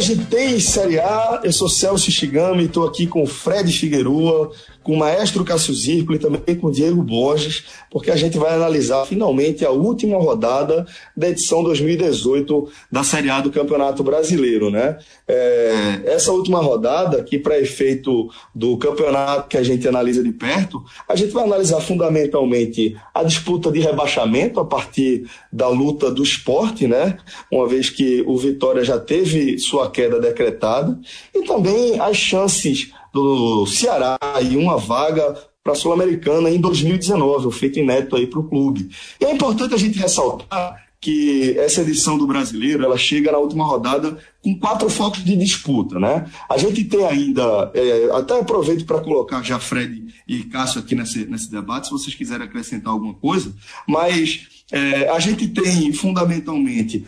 Hoje Série A, eu sou Celso Shigami, estou aqui com Fred Figueroa, com o maestro Cássio e também com o Diego Borges, porque a gente vai analisar finalmente a última rodada da edição 2018 da Série A do Campeonato Brasileiro. Né? É, essa última rodada, que para efeito do campeonato que a gente analisa de perto, a gente vai analisar fundamentalmente a disputa de rebaixamento a partir da luta do esporte, né? uma vez que o Vitória já teve sua queda decretada, e também as chances do Ceará e uma vaga para a Sul-Americana em 2019, o feito inédito aí para o clube. E é importante a gente ressaltar que essa edição do Brasileiro ela chega na última rodada com quatro focos de disputa, né? A gente tem ainda, é, até aproveito para colocar já Fred e Cássio aqui nesse, nesse debate, se vocês quiserem acrescentar alguma coisa, mas é, a gente tem fundamentalmente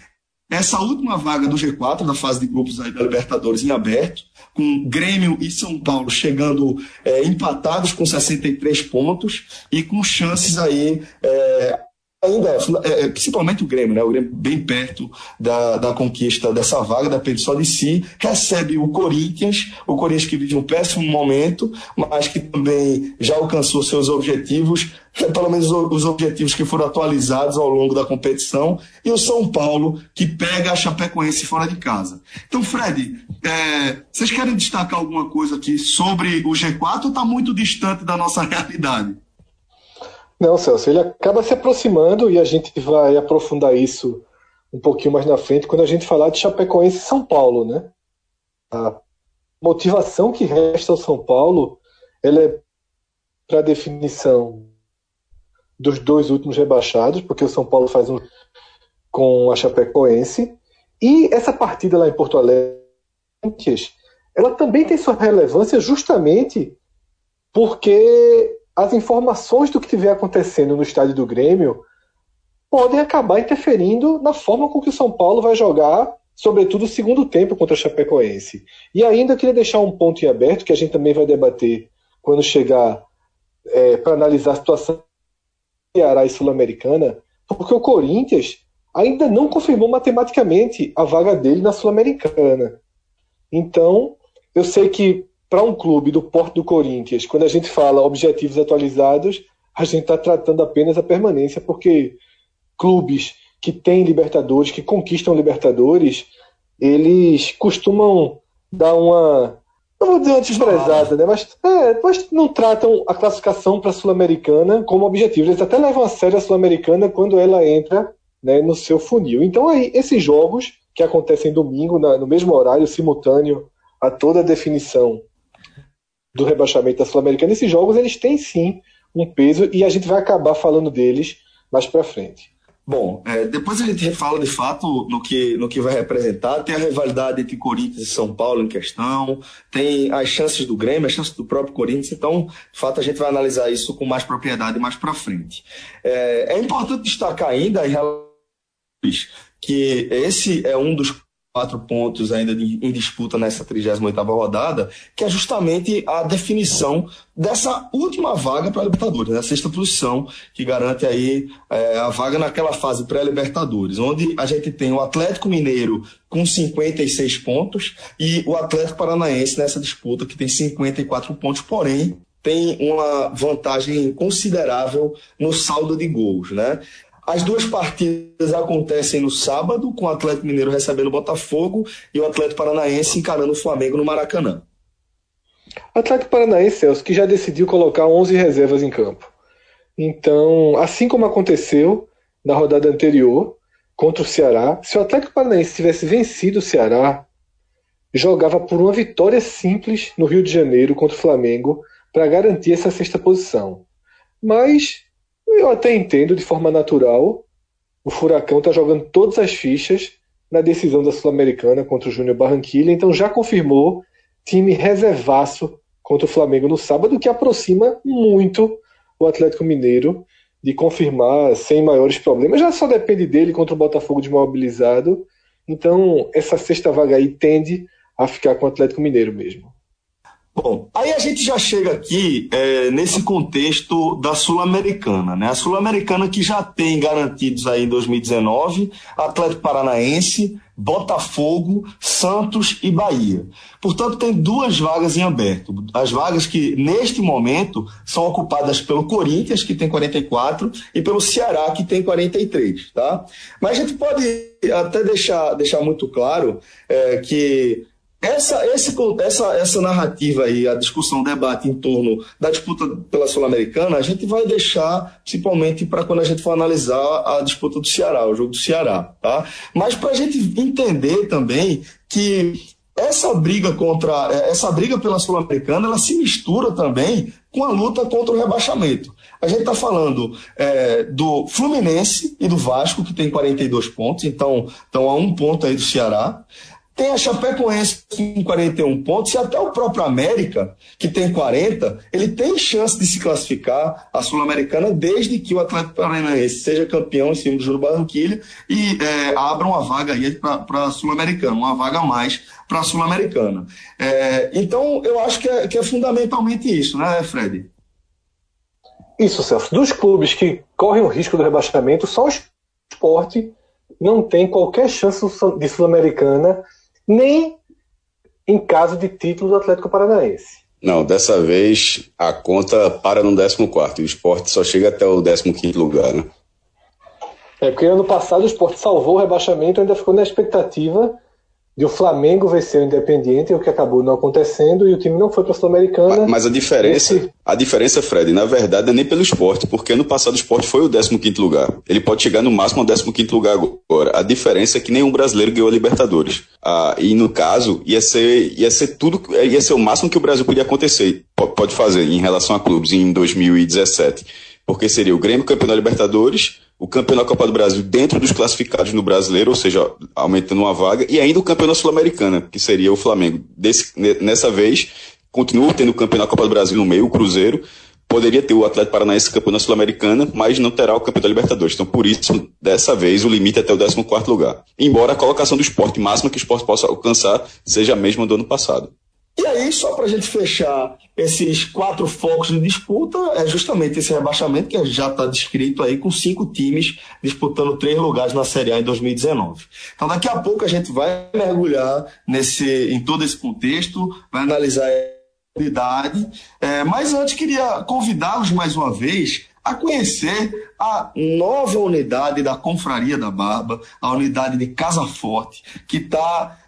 essa última vaga do G4 da fase de grupos aí da Libertadores em aberto, com Grêmio e São Paulo chegando é, empatados com 63 pontos e com chances aí é, ainda, é, é, principalmente o Grêmio, né? O Grêmio bem perto da, da conquista dessa vaga, depende só de si. Recebe o Corinthians, o Corinthians que vive um péssimo momento, mas que também já alcançou seus objetivos, pelo menos os objetivos que foram atualizados ao longo da competição, e o São Paulo, que pega a Chapecoense fora de casa. Então, Fred, é, vocês querem destacar alguma coisa aqui sobre o G4 ou está muito distante da nossa realidade? Não, Celso, ele acaba se aproximando e a gente vai aprofundar isso um pouquinho mais na frente quando a gente falar de Chapecoense e São Paulo, né? A motivação que resta ao São Paulo, ela é para definição dos dois últimos rebaixados, porque o São Paulo faz um com a Chapecoense, e essa partida lá em Porto Alegre, ela também tem sua relevância justamente porque as informações do que estiver acontecendo no estádio do Grêmio podem acabar interferindo na forma com que o São Paulo vai jogar, sobretudo o segundo tempo contra a Chapecoense. E ainda queria deixar um ponto em aberto que a gente também vai debater quando chegar é, para analisar a situação Ceará e Sul-Americana, porque o Corinthians ainda não confirmou matematicamente a vaga dele na Sul-Americana. Então, eu sei que para um clube do porte do Corinthians, quando a gente fala objetivos atualizados, a gente está tratando apenas a permanência, porque clubes que têm Libertadores, que conquistam Libertadores, eles costumam dar uma. Não vou dizer uma desprezada, né? Mas, é, mas não tratam a classificação para a Sul-Americana como objetivo. Eles até levam a sério a Sul-Americana quando ela entra né, no seu funil. Então, aí, esses jogos que acontecem domingo, na, no mesmo horário, simultâneo a toda a definição do rebaixamento da Sul-Americana, esses jogos eles têm sim um peso e a gente vai acabar falando deles mais para frente. Bom, é, depois a gente fala de fato no que, no que vai representar. Tem a rivalidade entre Corinthians e São Paulo em questão, tem as chances do Grêmio, as chances do próprio Corinthians. Então, de fato, a gente vai analisar isso com mais propriedade mais para frente. É, é importante destacar ainda que esse é um dos quatro pontos ainda em disputa nessa 38ª rodada, que é justamente a definição dessa última vaga para a Libertadores, né? a sexta posição, que garante aí é, a vaga naquela fase pré-Libertadores, onde a gente tem o Atlético Mineiro com 56 pontos e o Atlético Paranaense nessa disputa que tem 54 pontos, porém tem uma vantagem considerável no saldo de gols, né? As duas partidas acontecem no sábado, com o Atlético Mineiro recebendo o Botafogo e o Atlético Paranaense encarando o Flamengo no Maracanã. Atlético Paranaense, Celso, que já decidiu colocar 11 reservas em campo. Então, assim como aconteceu na rodada anterior contra o Ceará, se o Atlético Paranaense tivesse vencido o Ceará, jogava por uma vitória simples no Rio de Janeiro contra o Flamengo para garantir essa sexta posição. Mas eu até entendo de forma natural. O Furacão está jogando todas as fichas na decisão da Sul-Americana contra o Júnior Barranquilla, então já confirmou time reservaço contra o Flamengo no sábado, que aproxima muito o Atlético Mineiro de confirmar sem maiores problemas. Já só depende dele contra o Botafogo desmobilizado Então, essa sexta vaga aí tende a ficar com o Atlético Mineiro mesmo. Bom, aí a gente já chega aqui é, nesse contexto da Sul-Americana, né? A Sul-Americana que já tem garantidos aí em 2019 Atlético Paranaense, Botafogo, Santos e Bahia. Portanto, tem duas vagas em aberto. As vagas que, neste momento, são ocupadas pelo Corinthians, que tem 44, e pelo Ceará, que tem 43, tá? Mas a gente pode até deixar, deixar muito claro é, que essa, esse, essa, essa narrativa aí, a discussão, o debate em torno da disputa pela Sul-Americana, a gente vai deixar principalmente para quando a gente for analisar a disputa do Ceará, o jogo do Ceará, tá? Mas para a gente entender também que essa briga contra essa briga pela Sul-Americana, ela se mistura também com a luta contra o rebaixamento. A gente está falando é, do Fluminense e do Vasco, que tem 42 pontos, então estão a um ponto aí do Ceará. Tem a Chapecoense com 41 pontos e até o próprio América, que tem 40, ele tem chance de se classificar a Sul-Americana desde que o Atlético Paranaense seja campeão em cima do Júlio Barranquilha e é, abra uma vaga aí para a Sul-Americana, uma vaga a mais para a Sul-Americana. É, então, eu acho que é, que é fundamentalmente isso, né, Fred? Isso, Celso. Dos clubes que correm o risco do rebaixamento, só o esporte não tem qualquer chance de Sul-Americana nem em caso de título do Atlético Paranaense. Não, dessa vez a conta para no 14 e o esporte só chega até o 15 lugar, né? É, porque ano passado o esporte salvou o rebaixamento e ainda ficou na expectativa de o Flamengo vencer o Independiente, o que acabou não acontecendo, e o time não foi para a Sul-Americana. Mas, mas, a diferença, esse... a diferença, Fred, na verdade, é nem pelo esporte, porque no passado o esporte foi o 15 lugar. Ele pode chegar no máximo ao 15 lugar agora. A diferença é que nenhum brasileiro ganhou a Libertadores. Ah, e no caso, ia ser, ia ser tudo, ia ser o máximo que o Brasil podia acontecer, pode fazer em relação a clubes em 2017. Porque seria o Grêmio campeão da Libertadores, o campeão da Copa do Brasil dentro dos classificados no brasileiro, ou seja, aumentando uma vaga, e ainda o campeão da Sul-Americana, que seria o Flamengo. Desse, nessa vez, continua tendo o campeão da Copa do Brasil no meio, o Cruzeiro. Poderia ter o Atlético Paranaense campeão da Sul-Americana, mas não terá o campeão da Libertadores. Então, por isso, dessa vez, o limite é até o 14 lugar. Embora a colocação do esporte máxima que o esporte possa alcançar seja a mesma do ano passado. E aí, só para a gente fechar esses quatro focos de disputa, é justamente esse rebaixamento que já está descrito aí com cinco times disputando três lugares na Série A em 2019. Então, daqui a pouco a gente vai mergulhar nesse, em todo esse contexto, vai analisar a unidade. É, mas antes, queria convidá-los mais uma vez a conhecer a nova unidade da Confraria da Barba, a unidade de Casa Forte, que está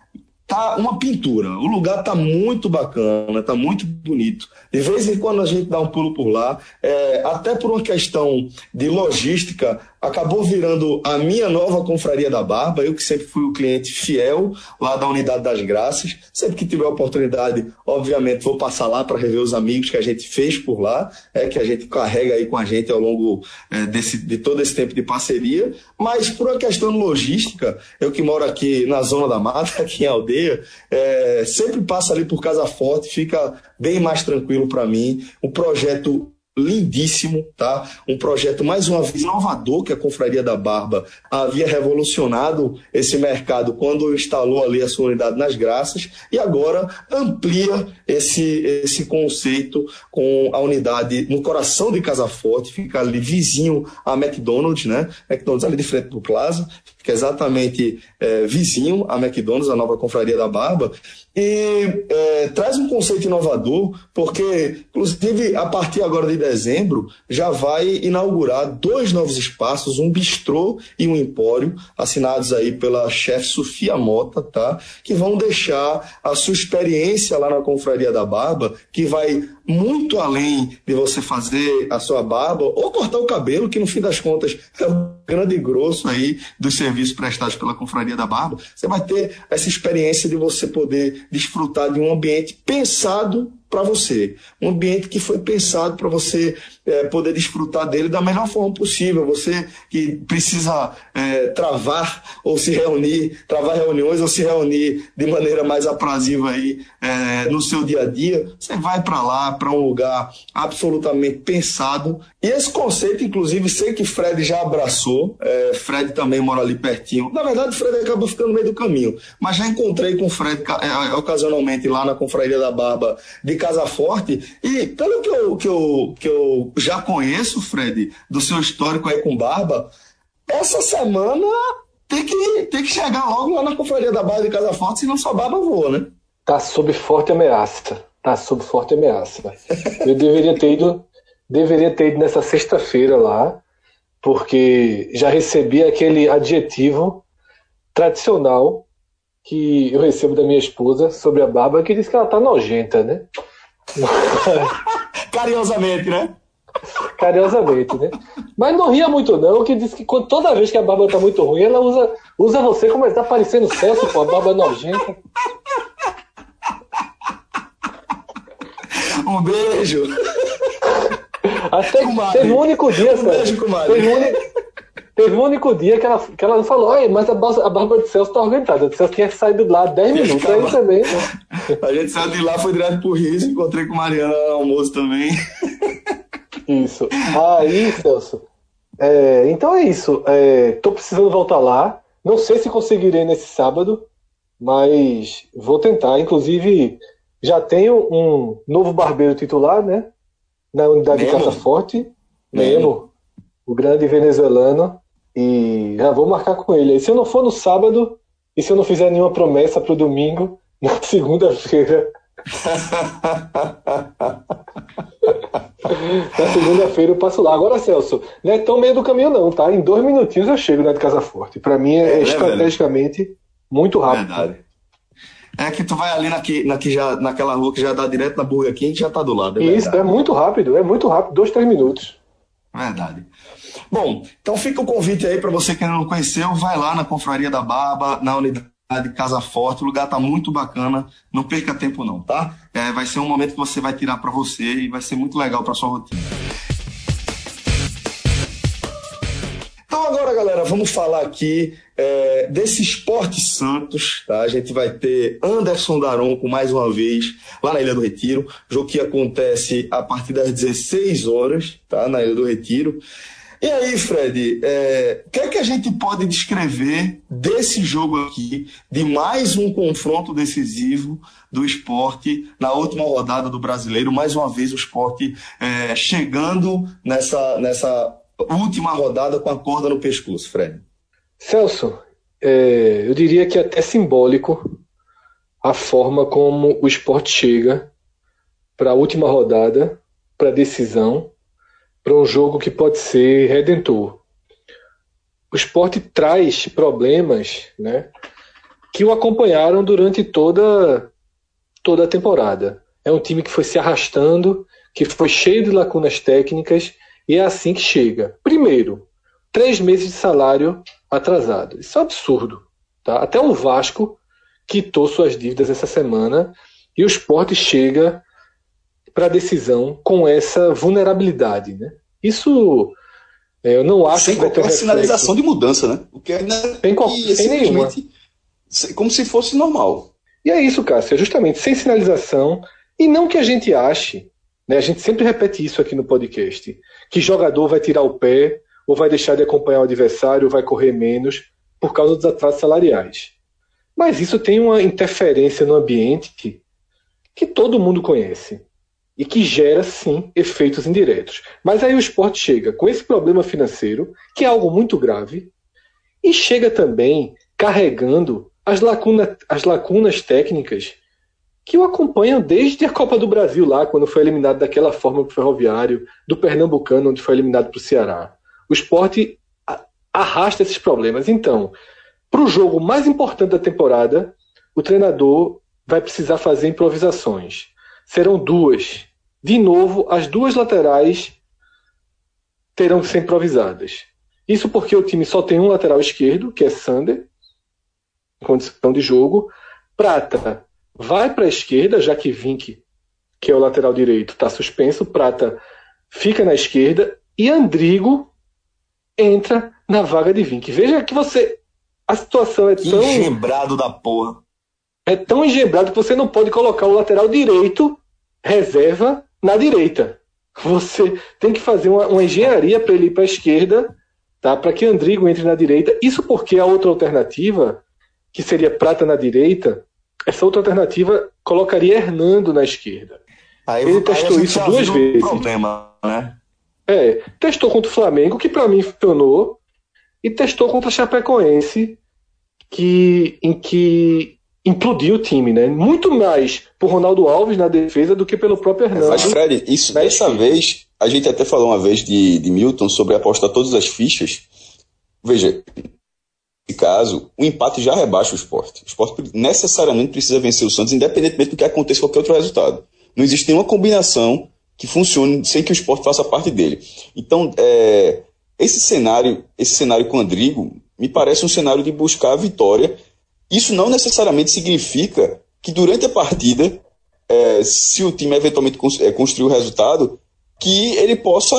tá uma pintura. O lugar tá muito bacana, tá muito bonito. De vez em quando a gente dá um pulo por lá, é, até por uma questão de logística, acabou virando a minha nova confraria da Barba, eu que sempre fui o cliente fiel lá da Unidade das Graças. Sempre que tiver oportunidade, obviamente, vou passar lá para rever os amigos que a gente fez por lá, é, que a gente carrega aí com a gente ao longo é, desse, de todo esse tempo de parceria. Mas por uma questão logística, eu que moro aqui na Zona da Mata, aqui em Aldeia, é, sempre passa ali por Casa Forte, fica bem mais tranquilo para mim. Um projeto lindíssimo, tá? Um projeto mais uma vez inovador que a Confraria da Barba havia revolucionado esse mercado quando instalou ali a sua unidade nas Graças e agora amplia esse esse conceito com a unidade no coração de Casa Forte, fica ali vizinho a McDonald's, né? McDonald's ali de frente do Plaza, fica exatamente é, vizinho a McDonald's, a nova Confraria da Barba e é, traz um conceito inovador, porque, inclusive, a partir agora de dezembro, já vai inaugurar dois novos espaços, um bistrô e um empório, assinados aí pela chefe Sofia Mota, tá? Que vão deixar a sua experiência lá na Confraria da Barba, que vai muito além de você fazer a sua barba ou cortar o cabelo, que no fim das contas é grande grosso aí dos serviços prestados pela Confraria da Barba. Você vai ter essa experiência de você poder desfrutar de um ambiente pensado para você. Um ambiente que foi pensado para você é, poder desfrutar dele da melhor forma possível. Você que precisa é, travar ou se reunir, travar reuniões ou se reunir de maneira mais aprazível aí é, no seu dia a dia, você vai para lá, para um lugar absolutamente pensado. E esse conceito, inclusive, sei que Fred já abraçou Fred também mora ali pertinho. Na verdade, Fred acabou ficando no meio do caminho. Mas já encontrei com Fred ocasionalmente lá na Confraria da Barba de Casa Forte. E pelo que eu, que eu, que eu já conheço, Fred, do seu histórico aí com Barba, essa semana tem que, tem que chegar logo lá na Confraria da Barba de Casa Forte, senão sua barba voa, né? Tá sob forte ameaça. Tá sob forte ameaça. Eu deveria ter ido, deveria ter ido nessa sexta-feira lá, porque já recebi aquele adjetivo tradicional que eu recebo da minha esposa sobre a barba, que diz que ela tá nojenta, né? Carinhosamente, né? Carinhosamente, né? Mas não ria muito, não, que diz que toda vez que a barba tá muito ruim, ela usa, usa você como está parecendo Celso, com a barba nojenta. Um beijo. Até teve um único dia, um beijo, Teve um, teve um único dia que ela, que ela falou, mas a, a barba de Celso tá organizada. O Celso tinha saído de lá 10 minutos, aí também. Né? A gente saiu de lá, foi direto pro Rio, encontrei com Mariana no almoço também. Isso. Aí, Celso. É, então é isso. É, tô precisando voltar lá. Não sei se conseguirei nesse sábado, mas vou tentar. Inclusive, já tenho um novo barbeiro titular, né? Na unidade Memo. de Casa Forte. Memo. O grande venezuelano. E já vou marcar com ele. E se eu não for no sábado, e se eu não fizer nenhuma promessa para o domingo, na segunda-feira. na segunda-feira eu passo lá. Agora, Celso, não é tão meio do caminho, não, tá? Em dois minutinhos eu chego na de Casa Forte. Para mim é, é estrategicamente muito rápido. Verdade. É que tu vai ali na que, na que já, naquela rua que já dá direto na Burger King já tá do lado. É Isso, é muito rápido, é muito rápido, dois, três minutos. Verdade. Bom, então fica o convite aí para você que ainda não conheceu, vai lá na Confraria da Barba, na unidade Casa Forte, o lugar tá muito bacana, não perca tempo não, tá? É, vai ser um momento que você vai tirar para você e vai ser muito legal para sua rotina. Então agora, galera, vamos falar aqui é, desse Esporte Santos, tá? A gente vai ter Anderson Daronco mais uma vez lá na Ilha do Retiro, jogo que acontece a partir das 16 horas, tá? Na Ilha do Retiro. E aí, Fred, é, o que é que a gente pode descrever desse jogo aqui, de mais um confronto decisivo do esporte na última rodada do brasileiro? Mais uma vez o esporte é, chegando nessa, nessa última rodada com a corda no pescoço, Fred? Celso, é, eu diria que é até simbólico a forma como o esporte chega para a última rodada, para a decisão, para um jogo que pode ser redentor. O esporte traz problemas né, que o acompanharam durante toda, toda a temporada. É um time que foi se arrastando, que foi cheio de lacunas técnicas e é assim que chega. Primeiro, três meses de salário atrasado. Isso é um absurdo. Tá? Até o Vasco quitou suas dívidas essa semana e o esporte chega para a decisão com essa vulnerabilidade. Né? Isso é, eu não acho sem uma sinalização de mudança, né? O que é sem, qual, sem nenhuma. Como se fosse normal. E é isso, Cássio, é justamente sem sinalização e não que a gente ache né? A gente sempre repete isso aqui no podcast: que jogador vai tirar o pé, ou vai deixar de acompanhar o adversário, ou vai correr menos por causa dos atrasos salariais. Mas isso tem uma interferência no ambiente que, que todo mundo conhece e que gera, sim, efeitos indiretos. Mas aí o esporte chega com esse problema financeiro, que é algo muito grave, e chega também carregando as, lacuna, as lacunas técnicas que o acompanham desde a Copa do Brasil lá, quando foi eliminado daquela forma para o Ferroviário, do Pernambucano, onde foi eliminado para o Ceará. O esporte arrasta esses problemas. Então, para o jogo mais importante da temporada, o treinador vai precisar fazer improvisações. Serão duas. De novo, as duas laterais terão que ser improvisadas. Isso porque o time só tem um lateral esquerdo, que é Sander, condição de jogo. Prata vai para a esquerda, já que Vink, que é o lateral direito, está suspenso, Prata fica na esquerda e Andrigo entra na vaga de Vink. Veja que você. A situação é tão. Engembrado da porra. É tão engembrado que você não pode colocar o lateral direito, reserva, na direita. Você tem que fazer uma, uma engenharia para ele ir para a esquerda tá? para que Andrigo entre na direita. Isso porque a outra alternativa, que seria Prata na direita, essa outra alternativa colocaria Hernando na esquerda. Aí, Ele testou isso duas vezes. Problema, né? É, testou contra o Flamengo, que para mim funcionou, e testou contra a Chapecoense, que, em que implodiu o time, né? Muito mais por Ronaldo Alves na defesa do que pelo próprio Hernando. Mas, Fred, isso dessa vez, a gente até falou uma vez de, de Milton sobre apostar todas as fichas. Veja, nesse caso, o empate já rebaixa o esporte. O esporte necessariamente precisa vencer o Santos, independentemente do que aconteça qualquer outro resultado. Não existe nenhuma combinação que funcione sem que o esporte faça parte dele. Então, é, esse cenário, esse cenário com o Andrigo, me parece um cenário de buscar a vitória. Isso não necessariamente significa que durante a partida, é, se o time eventualmente é, construir o resultado, que ele possa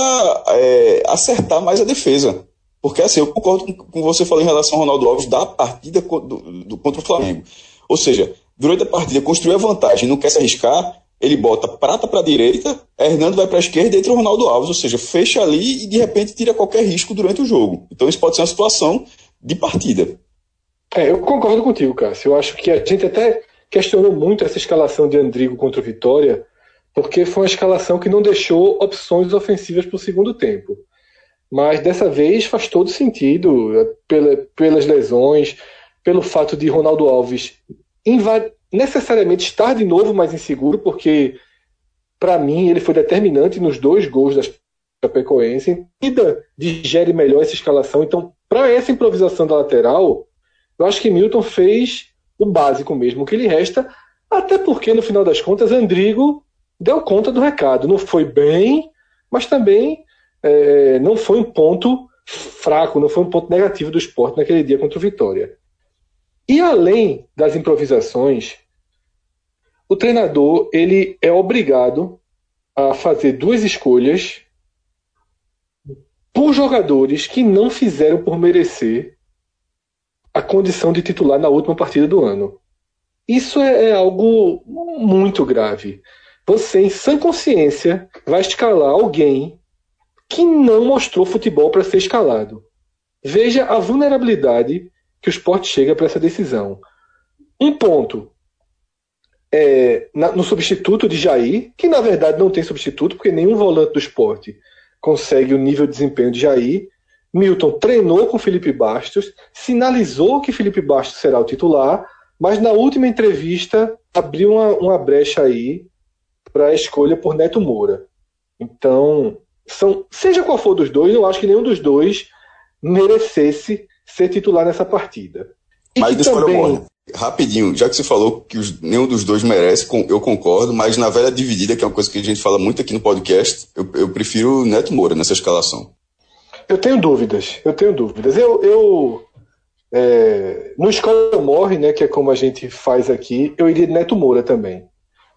é, acertar mais a defesa. Porque assim, eu concordo com, você falou em relação ao Ronaldo Alves da partida do, do, contra o Flamengo. Ou seja, durante a partida construiu a vantagem, não quer se arriscar, ele bota prata para a direita, Hernando vai para a esquerda e entra o Ronaldo Alves, ou seja, fecha ali e de repente tira qualquer risco durante o jogo. Então isso pode ser uma situação de partida. É, eu concordo contigo, Cássio. Eu acho que a gente até questionou muito essa escalação de Andrigo contra o Vitória, porque foi uma escalação que não deixou opções ofensivas para o segundo tempo. Mas dessa vez faz todo sentido, pela, pelas lesões, pelo fato de Ronaldo Alves necessariamente estar de novo mais inseguro, porque para mim ele foi determinante nos dois gols da Chapecoense. Ainda digere melhor essa escalação. Então, para essa improvisação da lateral, eu acho que Milton fez o básico mesmo, que lhe resta, até porque no final das contas Andrigo deu conta do recado. Não foi bem, mas também é, não foi um ponto fraco, não foi um ponto negativo do esporte naquele dia contra o Vitória. E além das improvisações, o treinador ele é obrigado a fazer duas escolhas por jogadores que não fizeram por merecer a condição de titular na última partida do ano. Isso é, é algo muito grave. Você, em sã consciência, vai escalar alguém que não mostrou futebol para ser escalado. Veja a vulnerabilidade que o esporte chega para essa decisão. Um ponto é, na, no substituto de Jair, que na verdade não tem substituto, porque nenhum volante do esporte consegue o nível de desempenho de Jair. Milton treinou com Felipe Bastos, sinalizou que Felipe Bastos será o titular, mas na última entrevista abriu uma, uma brecha aí para a escolha por Neto Moura. Então, são, seja qual for dos dois, eu acho que nenhum dos dois merecesse ser titular nessa partida. E mas também... Rapidinho, já que você falou que os, nenhum dos dois merece, eu concordo, mas na velha dividida, que é uma coisa que a gente fala muito aqui no podcast, eu, eu prefiro Neto Moura nessa escalação. Eu tenho dúvidas, eu tenho dúvidas. Eu, eu é, no Escola Morre, né, que é como a gente faz aqui, eu iria de Neto Moura também.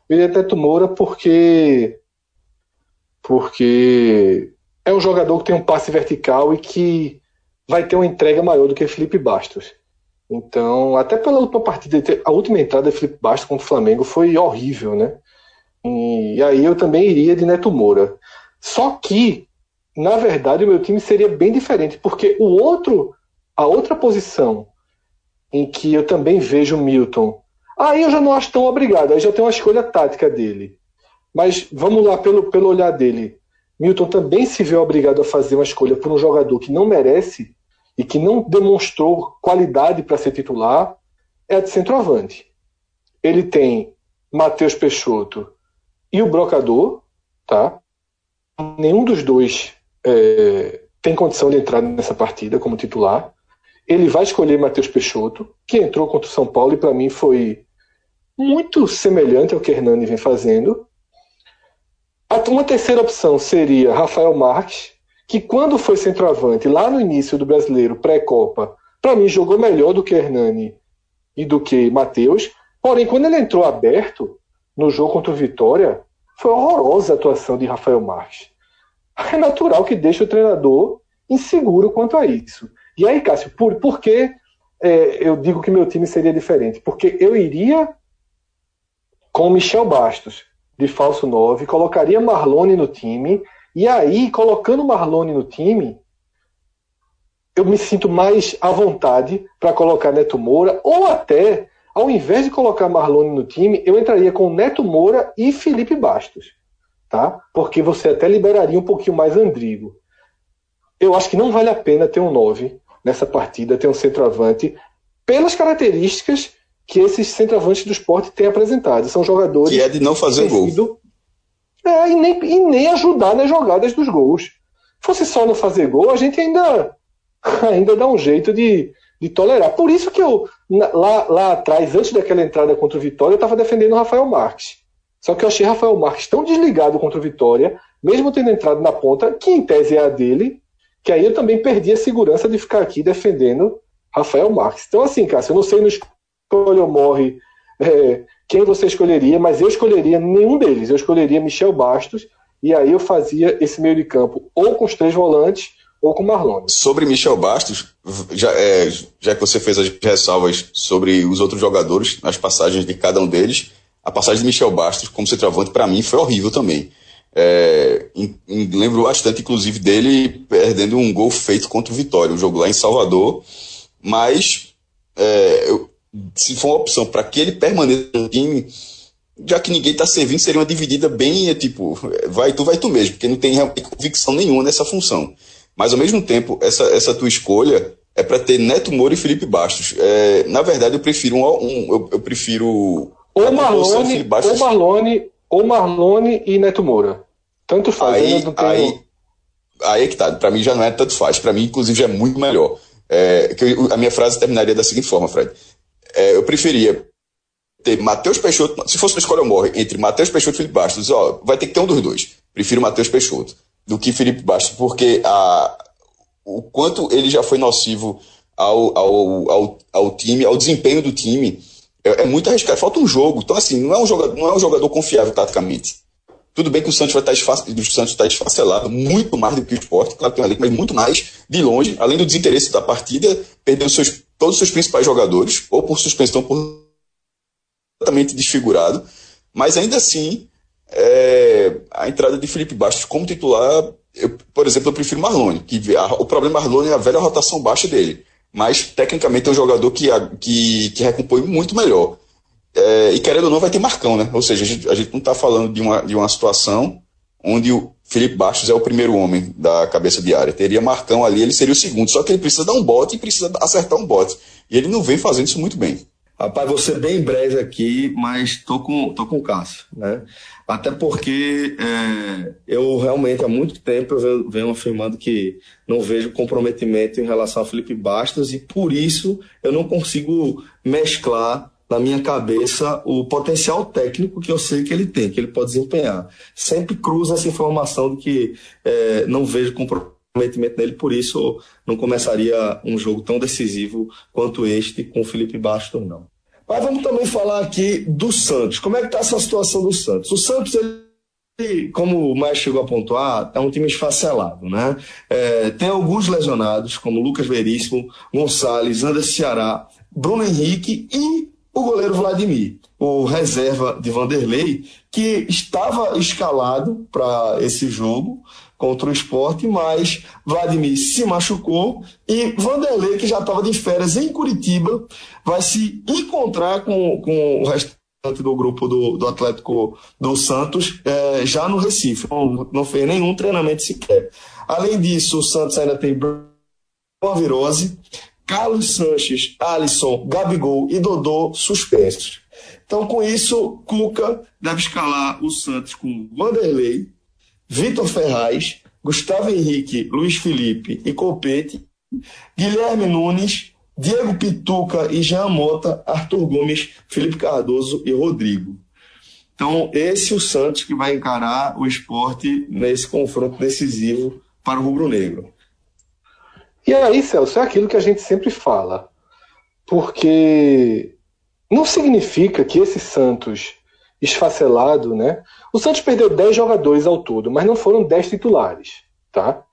Eu iria de Neto Moura porque porque é um jogador que tem um passe vertical e que vai ter uma entrega maior do que Felipe Bastos. Então, até pela última partida, a última entrada de Felipe Bastos contra o Flamengo foi horrível, né? E aí eu também iria de Neto Moura. Só que, na verdade, o meu time seria bem diferente, porque o outro, a outra posição em que eu também vejo o Milton, aí eu já não acho tão obrigado, aí já tem uma escolha tática dele. Mas vamos lá pelo, pelo olhar dele. Milton também se vê obrigado a fazer uma escolha por um jogador que não merece e que não demonstrou qualidade para ser titular, é de centroavante. Ele tem Matheus Peixoto e o Brocador, tá? Nenhum dos dois é, tem condição de entrar nessa partida como titular. Ele vai escolher Matheus Peixoto, que entrou contra o São Paulo e para mim foi muito semelhante ao que Hernani vem fazendo. Uma terceira opção seria Rafael Marques, que quando foi centroavante lá no início do brasileiro pré-copa, para mim jogou melhor do que Hernani e do que Matheus. Porém, quando ele entrou aberto no jogo contra o Vitória, foi horrorosa a atuação de Rafael Marques. É natural que deixe o treinador inseguro quanto a isso. E aí, Cássio, por, por que é, eu digo que meu time seria diferente? Porque eu iria com Michel Bastos, de falso 9, colocaria Marlone no time, e aí, colocando Marlone no time, eu me sinto mais à vontade para colocar Neto Moura, ou até, ao invés de colocar Marlone no time, eu entraria com Neto Moura e Felipe Bastos. Tá? Porque você até liberaria um pouquinho mais Andrigo. Eu acho que não vale a pena ter um 9 nessa partida, ter um centroavante, pelas características que esses centroavantes do esporte têm apresentado. São jogadores. Que é de não fazer gol. Sido, é, e, nem, e nem ajudar nas jogadas dos gols. Fosse só não fazer gol, a gente ainda ainda dá um jeito de, de tolerar. Por isso que eu, lá, lá atrás, antes daquela entrada contra o Vitória, eu estava defendendo o Rafael Marques. Só que eu achei Rafael Marques tão desligado contra o Vitória, mesmo tendo entrado na ponta, que em tese é a dele, que aí eu também perdi a segurança de ficar aqui defendendo Rafael Marques. Então, assim, Cássio, eu não sei no escolha ou morre é, quem você escolheria, mas eu escolheria nenhum deles. Eu escolheria Michel Bastos, e aí eu fazia esse meio de campo ou com os três volantes ou com Marlon. Sobre Michel Bastos, já, é, já que você fez as ressalvas sobre os outros jogadores, as passagens de cada um deles, a passagem de Michel Bastos como centroavante, para mim, foi horrível também. É, em, em, lembro bastante, inclusive, dele perdendo um gol feito contra o Vitória, um jogo lá em Salvador. Mas, é, eu, se for uma opção para que ele permaneça no time, já que ninguém está servindo, seria uma dividida bem, é, tipo, vai tu, vai tu mesmo, porque não tem convicção nenhuma nessa função. Mas ao mesmo tempo, essa, essa tua escolha é para ter Neto Moura e Felipe Bastos. É, na verdade, eu prefiro um, um eu, eu, prefiro ou Marlone, ou Marlone, ou Marlone e Neto Moura. Tanto faz. Aí, tenho... aí, aí é que tá. Para mim já não é tanto faz. Para mim, inclusive, já é muito melhor. É, que eu, a minha frase terminaria da seguinte forma, Fred. É, eu preferia ter Matheus Peixoto, se fosse uma escolha morre entre Matheus Peixoto e Felipe Bastos, ó, vai ter que ter um dos dois. Prefiro Matheus Peixoto do que Felipe Bastos, porque a, o quanto ele já foi nocivo ao, ao, ao, ao time, ao desempenho do time, é, é, muito arriscado. Falta um jogo. Então, assim, não é um jogador, não é um jogador confiável taticamente. Tudo bem que o Santos vai estar o Santos está esfacelado, muito mais do que o esporte, claro que tem uma mas muito mais, de longe, além do desinteresse da partida, perdeu seus, todos os seus principais jogadores, ou por suspensão, por completamente desfigurado. Mas ainda assim, é, a entrada de Felipe Bastos como titular, eu, por exemplo, eu prefiro Marlone, que a, o problema Marlone é a velha rotação baixa dele, mas tecnicamente é um jogador que, que, que recompõe muito melhor. É, e querendo ou não, vai ter Marcão, né? Ou seja, a gente, a gente não está falando de uma, de uma situação onde o Felipe Bastos é o primeiro homem da cabeça de área. Teria Marcão ali, ele seria o segundo. Só que ele precisa dar um bote e precisa acertar um bote. E ele não vem fazendo isso muito bem. Rapaz, vou ser bem breve aqui, mas tô com, tô com o Cássio, né? Até porque é, eu realmente há muito tempo eu venho, afirmando que não vejo comprometimento em relação a Felipe Bastos e por isso eu não consigo mesclar na minha cabeça o potencial técnico que eu sei que ele tem, que ele pode desempenhar. Sempre cruza essa informação de que é, não vejo comprometimento nele, por isso não começaria um jogo tão decisivo quanto este com o Felipe Bastos, não. Mas vamos também falar aqui do Santos. Como é que está essa situação do Santos? O Santos, ele, como o Maestro chegou a pontuar, é um time esfacelado, né? É, tem alguns lesionados, como Lucas Veríssimo, Gonçalves, Anderson Ceará, Bruno Henrique e o goleiro Vladimir, o reserva de Vanderlei, que estava escalado para esse jogo contra o esporte, mas Vladimir se machucou e Vanderlei, que já estava de férias em Curitiba, vai se encontrar com, com o restante do grupo do, do Atlético do Santos é, já no Recife. Não, não fez nenhum treinamento sequer. Além disso, o Santos ainda tem uma virose, Carlos Sanches, Alisson, Gabigol e Dodô suspensos. Então, com isso, Cuca deve escalar o Santos com Vanderlei, Vitor Ferraz, Gustavo Henrique, Luiz Felipe e Copete, Guilherme Nunes, Diego Pituca e Jean Mota, Arthur Gomes, Felipe Cardoso e Rodrigo. Então, esse é o Santos que vai encarar o esporte nesse confronto decisivo para o rubro-negro. E aí, Celso, é aquilo que a gente sempre fala. Porque não significa que esse Santos esfacelado, né? O Santos perdeu 10 jogadores ao todo, mas não foram 10 titulares, tá?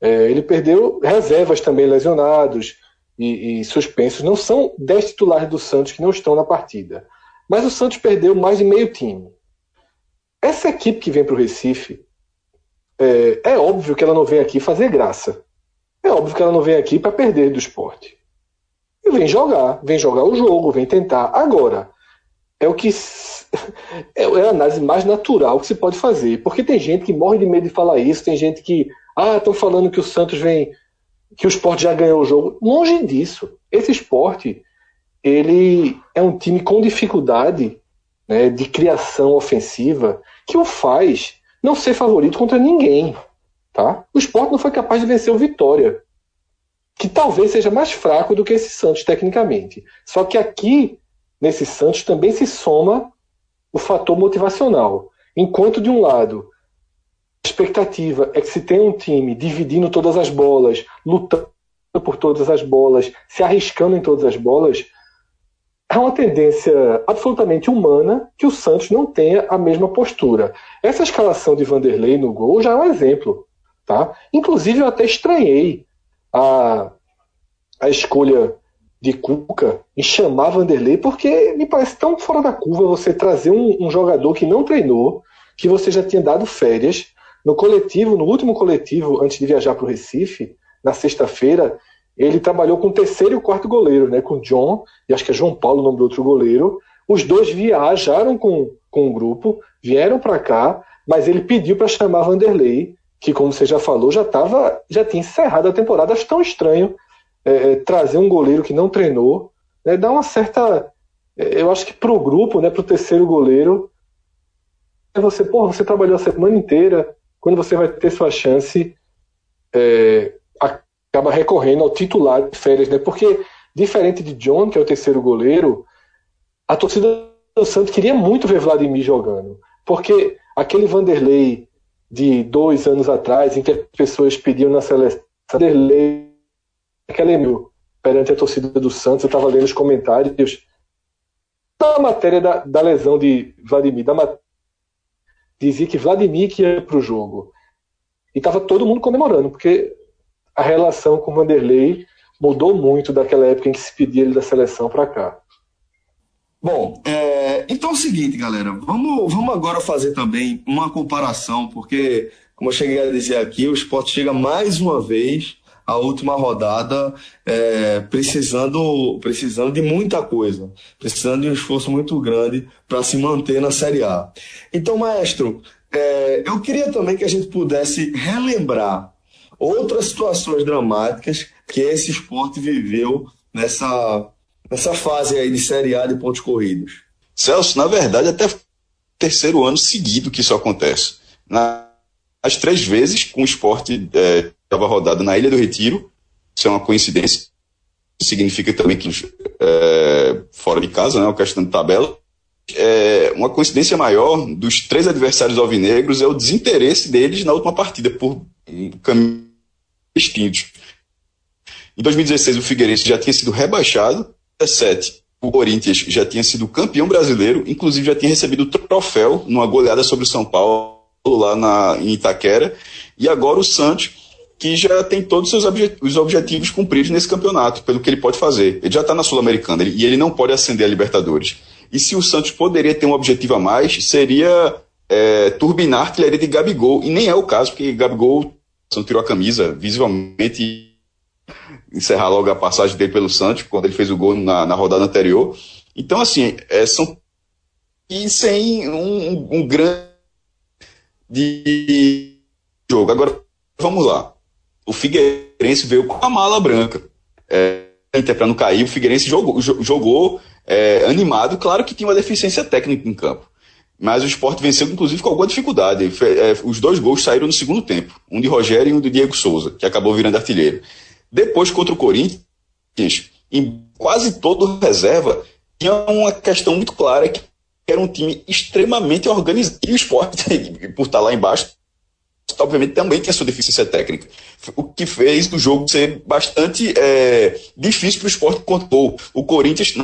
É, ele perdeu reservas também lesionados e, e, suspensos. Não são 10 titulares do Santos que não estão na partida. Mas o Santos perdeu mais de meio time. Essa equipe que vem para o Recife, é, é óbvio que ela não vem aqui fazer graça. É óbvio que ela não vem aqui para perder do esporte. E vem jogar, vem jogar o jogo, vem tentar. Agora, é o que é a análise mais natural que se pode fazer. Porque tem gente que morre de medo de falar isso, tem gente que, ah, estão falando que o Santos vem, que o esporte já ganhou o jogo. Longe disso. Esse esporte, ele é um time com dificuldade né, de criação ofensiva que o faz não ser favorito contra ninguém. Tá? O esporte não foi capaz de vencer o Vitória, que talvez seja mais fraco do que esse Santos tecnicamente. Só que aqui, nesse Santos, também se soma o fator motivacional. Enquanto, de um lado, a expectativa é que se tenha um time dividindo todas as bolas, lutando por todas as bolas, se arriscando em todas as bolas, é uma tendência absolutamente humana que o Santos não tenha a mesma postura. Essa escalação de Vanderlei no gol já é um exemplo. Tá? Inclusive, eu até estranhei a, a escolha de Cuca em chamar Vanderlei, porque me parece tão fora da curva você trazer um, um jogador que não treinou, que você já tinha dado férias. No coletivo, no último coletivo, antes de viajar para o Recife, na sexta-feira, ele trabalhou com o terceiro e o quarto goleiro, né, com John, e acho que é João Paulo o nome do outro goleiro. Os dois viajaram com, com o grupo, vieram para cá, mas ele pediu para chamar Vanderlei, que, como você já falou, já, tava, já tinha encerrado a temporada. Acho tão estranho é, é, trazer um goleiro que não treinou, né, dá uma certa. É, eu acho que para o grupo, né, para o terceiro goleiro, é você, porra, você trabalhou a semana inteira, quando você vai ter sua chance, é, acaba recorrendo ao titular de férias, né? Porque, diferente de John, que é o terceiro goleiro, a torcida do Santos queria muito ver Vladimir jogando. Porque aquele Vanderlei de dois anos atrás, em que as pessoas pediam na seleção, Vanderlei aquela e-mail perante a torcida do Santos, eu estava lendo os comentários da matéria da, da lesão de Vladimir, da, dizia que Vladimir que ia para o jogo. E estava todo mundo comemorando, porque a relação com o Vanderlei mudou muito daquela época em que se pedia ele da seleção para cá. Bom, é, então é o seguinte, galera, vamos, vamos agora fazer também uma comparação, porque, como eu cheguei a dizer aqui, o esporte chega mais uma vez a última rodada é, precisando, precisando de muita coisa, precisando de um esforço muito grande para se manter na Série A. Então, maestro, é, eu queria também que a gente pudesse relembrar outras situações dramáticas que esse esporte viveu nessa, nessa fase aí de Série A de pontos corridos. Celso, na verdade, até terceiro ano seguido que isso acontece. Na, as três vezes com o esporte é, estava rodado na Ilha do Retiro. Isso é uma coincidência. Significa também que é, fora de casa, né, uma questão de tabela. É, uma coincidência maior dos três adversários alvinegros é o desinteresse deles na última partida por caminhos distintos. Em 2016, o Figueirense já tinha sido rebaixado. Em 2017, o Corinthians já tinha sido campeão brasileiro, inclusive já tinha recebido o troféu numa goleada sobre o São Paulo lá na, em Itaquera. E agora o Santos que já tem todos os seus objet os objetivos cumpridos nesse campeonato, pelo que ele pode fazer. Ele já está na Sul-Americana e ele não pode ascender a Libertadores. E se o Santos poderia ter um objetivo a mais, seria é, turbinar a artilharia de Gabigol. E nem é o caso, porque Gabigol tirou a camisa visivelmente encerrar logo a passagem dele pelo Santos, quando ele fez o gol na, na rodada anterior. Então, assim, é, são. E sem um, um grande jogo. Agora, vamos lá o Figueirense veio com a mala branca. É, para não cair, o Figueirense jogou, jogou é, animado, claro que tinha uma deficiência técnica em campo. Mas o esporte venceu, inclusive, com alguma dificuldade. É, os dois gols saíram no segundo tempo. Um de Rogério e um de Diego Souza, que acabou virando artilheiro. Depois, contra o Corinthians, em quase todo reserva, tinha uma questão muito clara que era um time extremamente organizado. E o esporte, por estar lá embaixo, obviamente também tem a sua deficiência técnica. O que fez o jogo ser bastante é, difícil para o esporte contou. O Corinthians,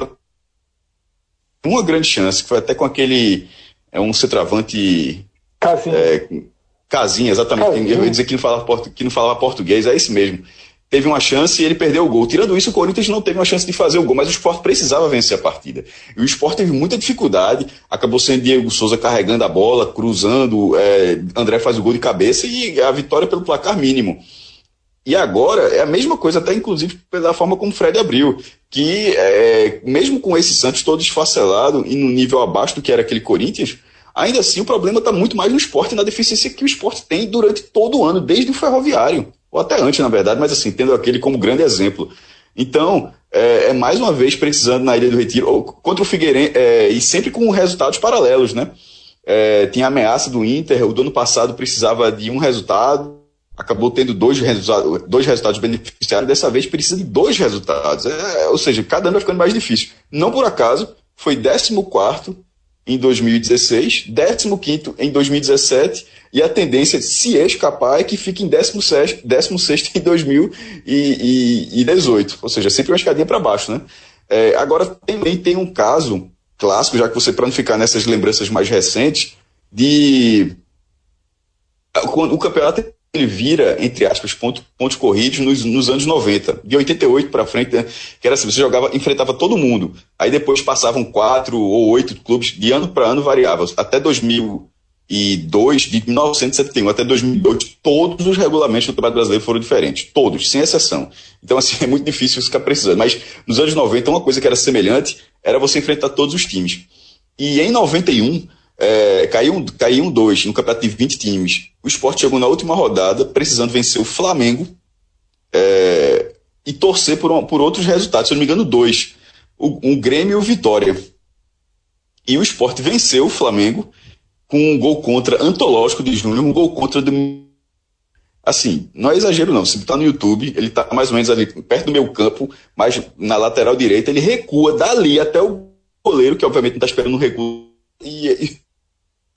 uma grande chance, que foi até com aquele. É um centroavante. Casinha. É, Casinha, exatamente. Casinha. Eu ia dizer que não, falava, que não falava português, é esse mesmo teve uma chance e ele perdeu o gol. Tirando isso, o Corinthians não teve uma chance de fazer o gol, mas o esporte precisava vencer a partida. E o esporte teve muita dificuldade, acabou sendo Diego Souza carregando a bola, cruzando, é, André faz o gol de cabeça e a vitória pelo placar mínimo. E agora é a mesma coisa, até inclusive pela forma como o Fred abriu, que é, mesmo com esse Santos todo esfacelado e no nível abaixo do que era aquele Corinthians, ainda assim o problema está muito mais no esporte na deficiência que o esporte tem durante todo o ano, desde o ferroviário, ou até antes, na verdade, mas assim, tendo aquele como grande exemplo. Então, é, é mais uma vez precisando na Ilha do Retiro, ou contra o Figueirense, é, e sempre com resultados paralelos, né? É, tinha ameaça do Inter, o do ano passado precisava de um resultado, acabou tendo dois, resultados, dois resultados beneficiários, dessa vez precisa de dois resultados. É, ou seja, cada ano vai ficando mais difícil. Não por acaso, foi 14 em 2016, 15 em 2017, e a tendência, se escapar, é que fique em 16, 16 em 2018. Ou seja, sempre uma escadinha para baixo. Né? É, agora, também tem um caso clássico, já que você, para não ficar nessas lembranças mais recentes, de. Quando o campeonato ele vira, entre aspas, ponto, pontos corridos nos, nos anos 90. De 88 para frente, né, que era assim, você jogava, enfrentava todo mundo. Aí depois passavam quatro ou oito clubes, de ano para ano variava. Até 2002, de 1971 até 2002, todos os regulamentos do Campeonato Brasileiro foram diferentes. Todos, sem exceção. Então, assim, é muito difícil ficar precisando. Mas nos anos 90, uma coisa que era semelhante era você enfrentar todos os times. E em 91, é, caiu, caiu dois no campeonato de 20 times. O esporte chegou na última rodada precisando vencer o Flamengo é, e torcer por, um, por outros resultados. Se eu não me engano, dois. O, um Grêmio e o Vitória. E o esporte venceu o Flamengo com um gol contra antológico de Júnior, um gol contra. Assim, não é exagero não. Se está no YouTube, ele está mais ou menos ali perto do meu campo, mas na lateral direita, ele recua dali até o goleiro, que obviamente não está esperando um recuo. E, e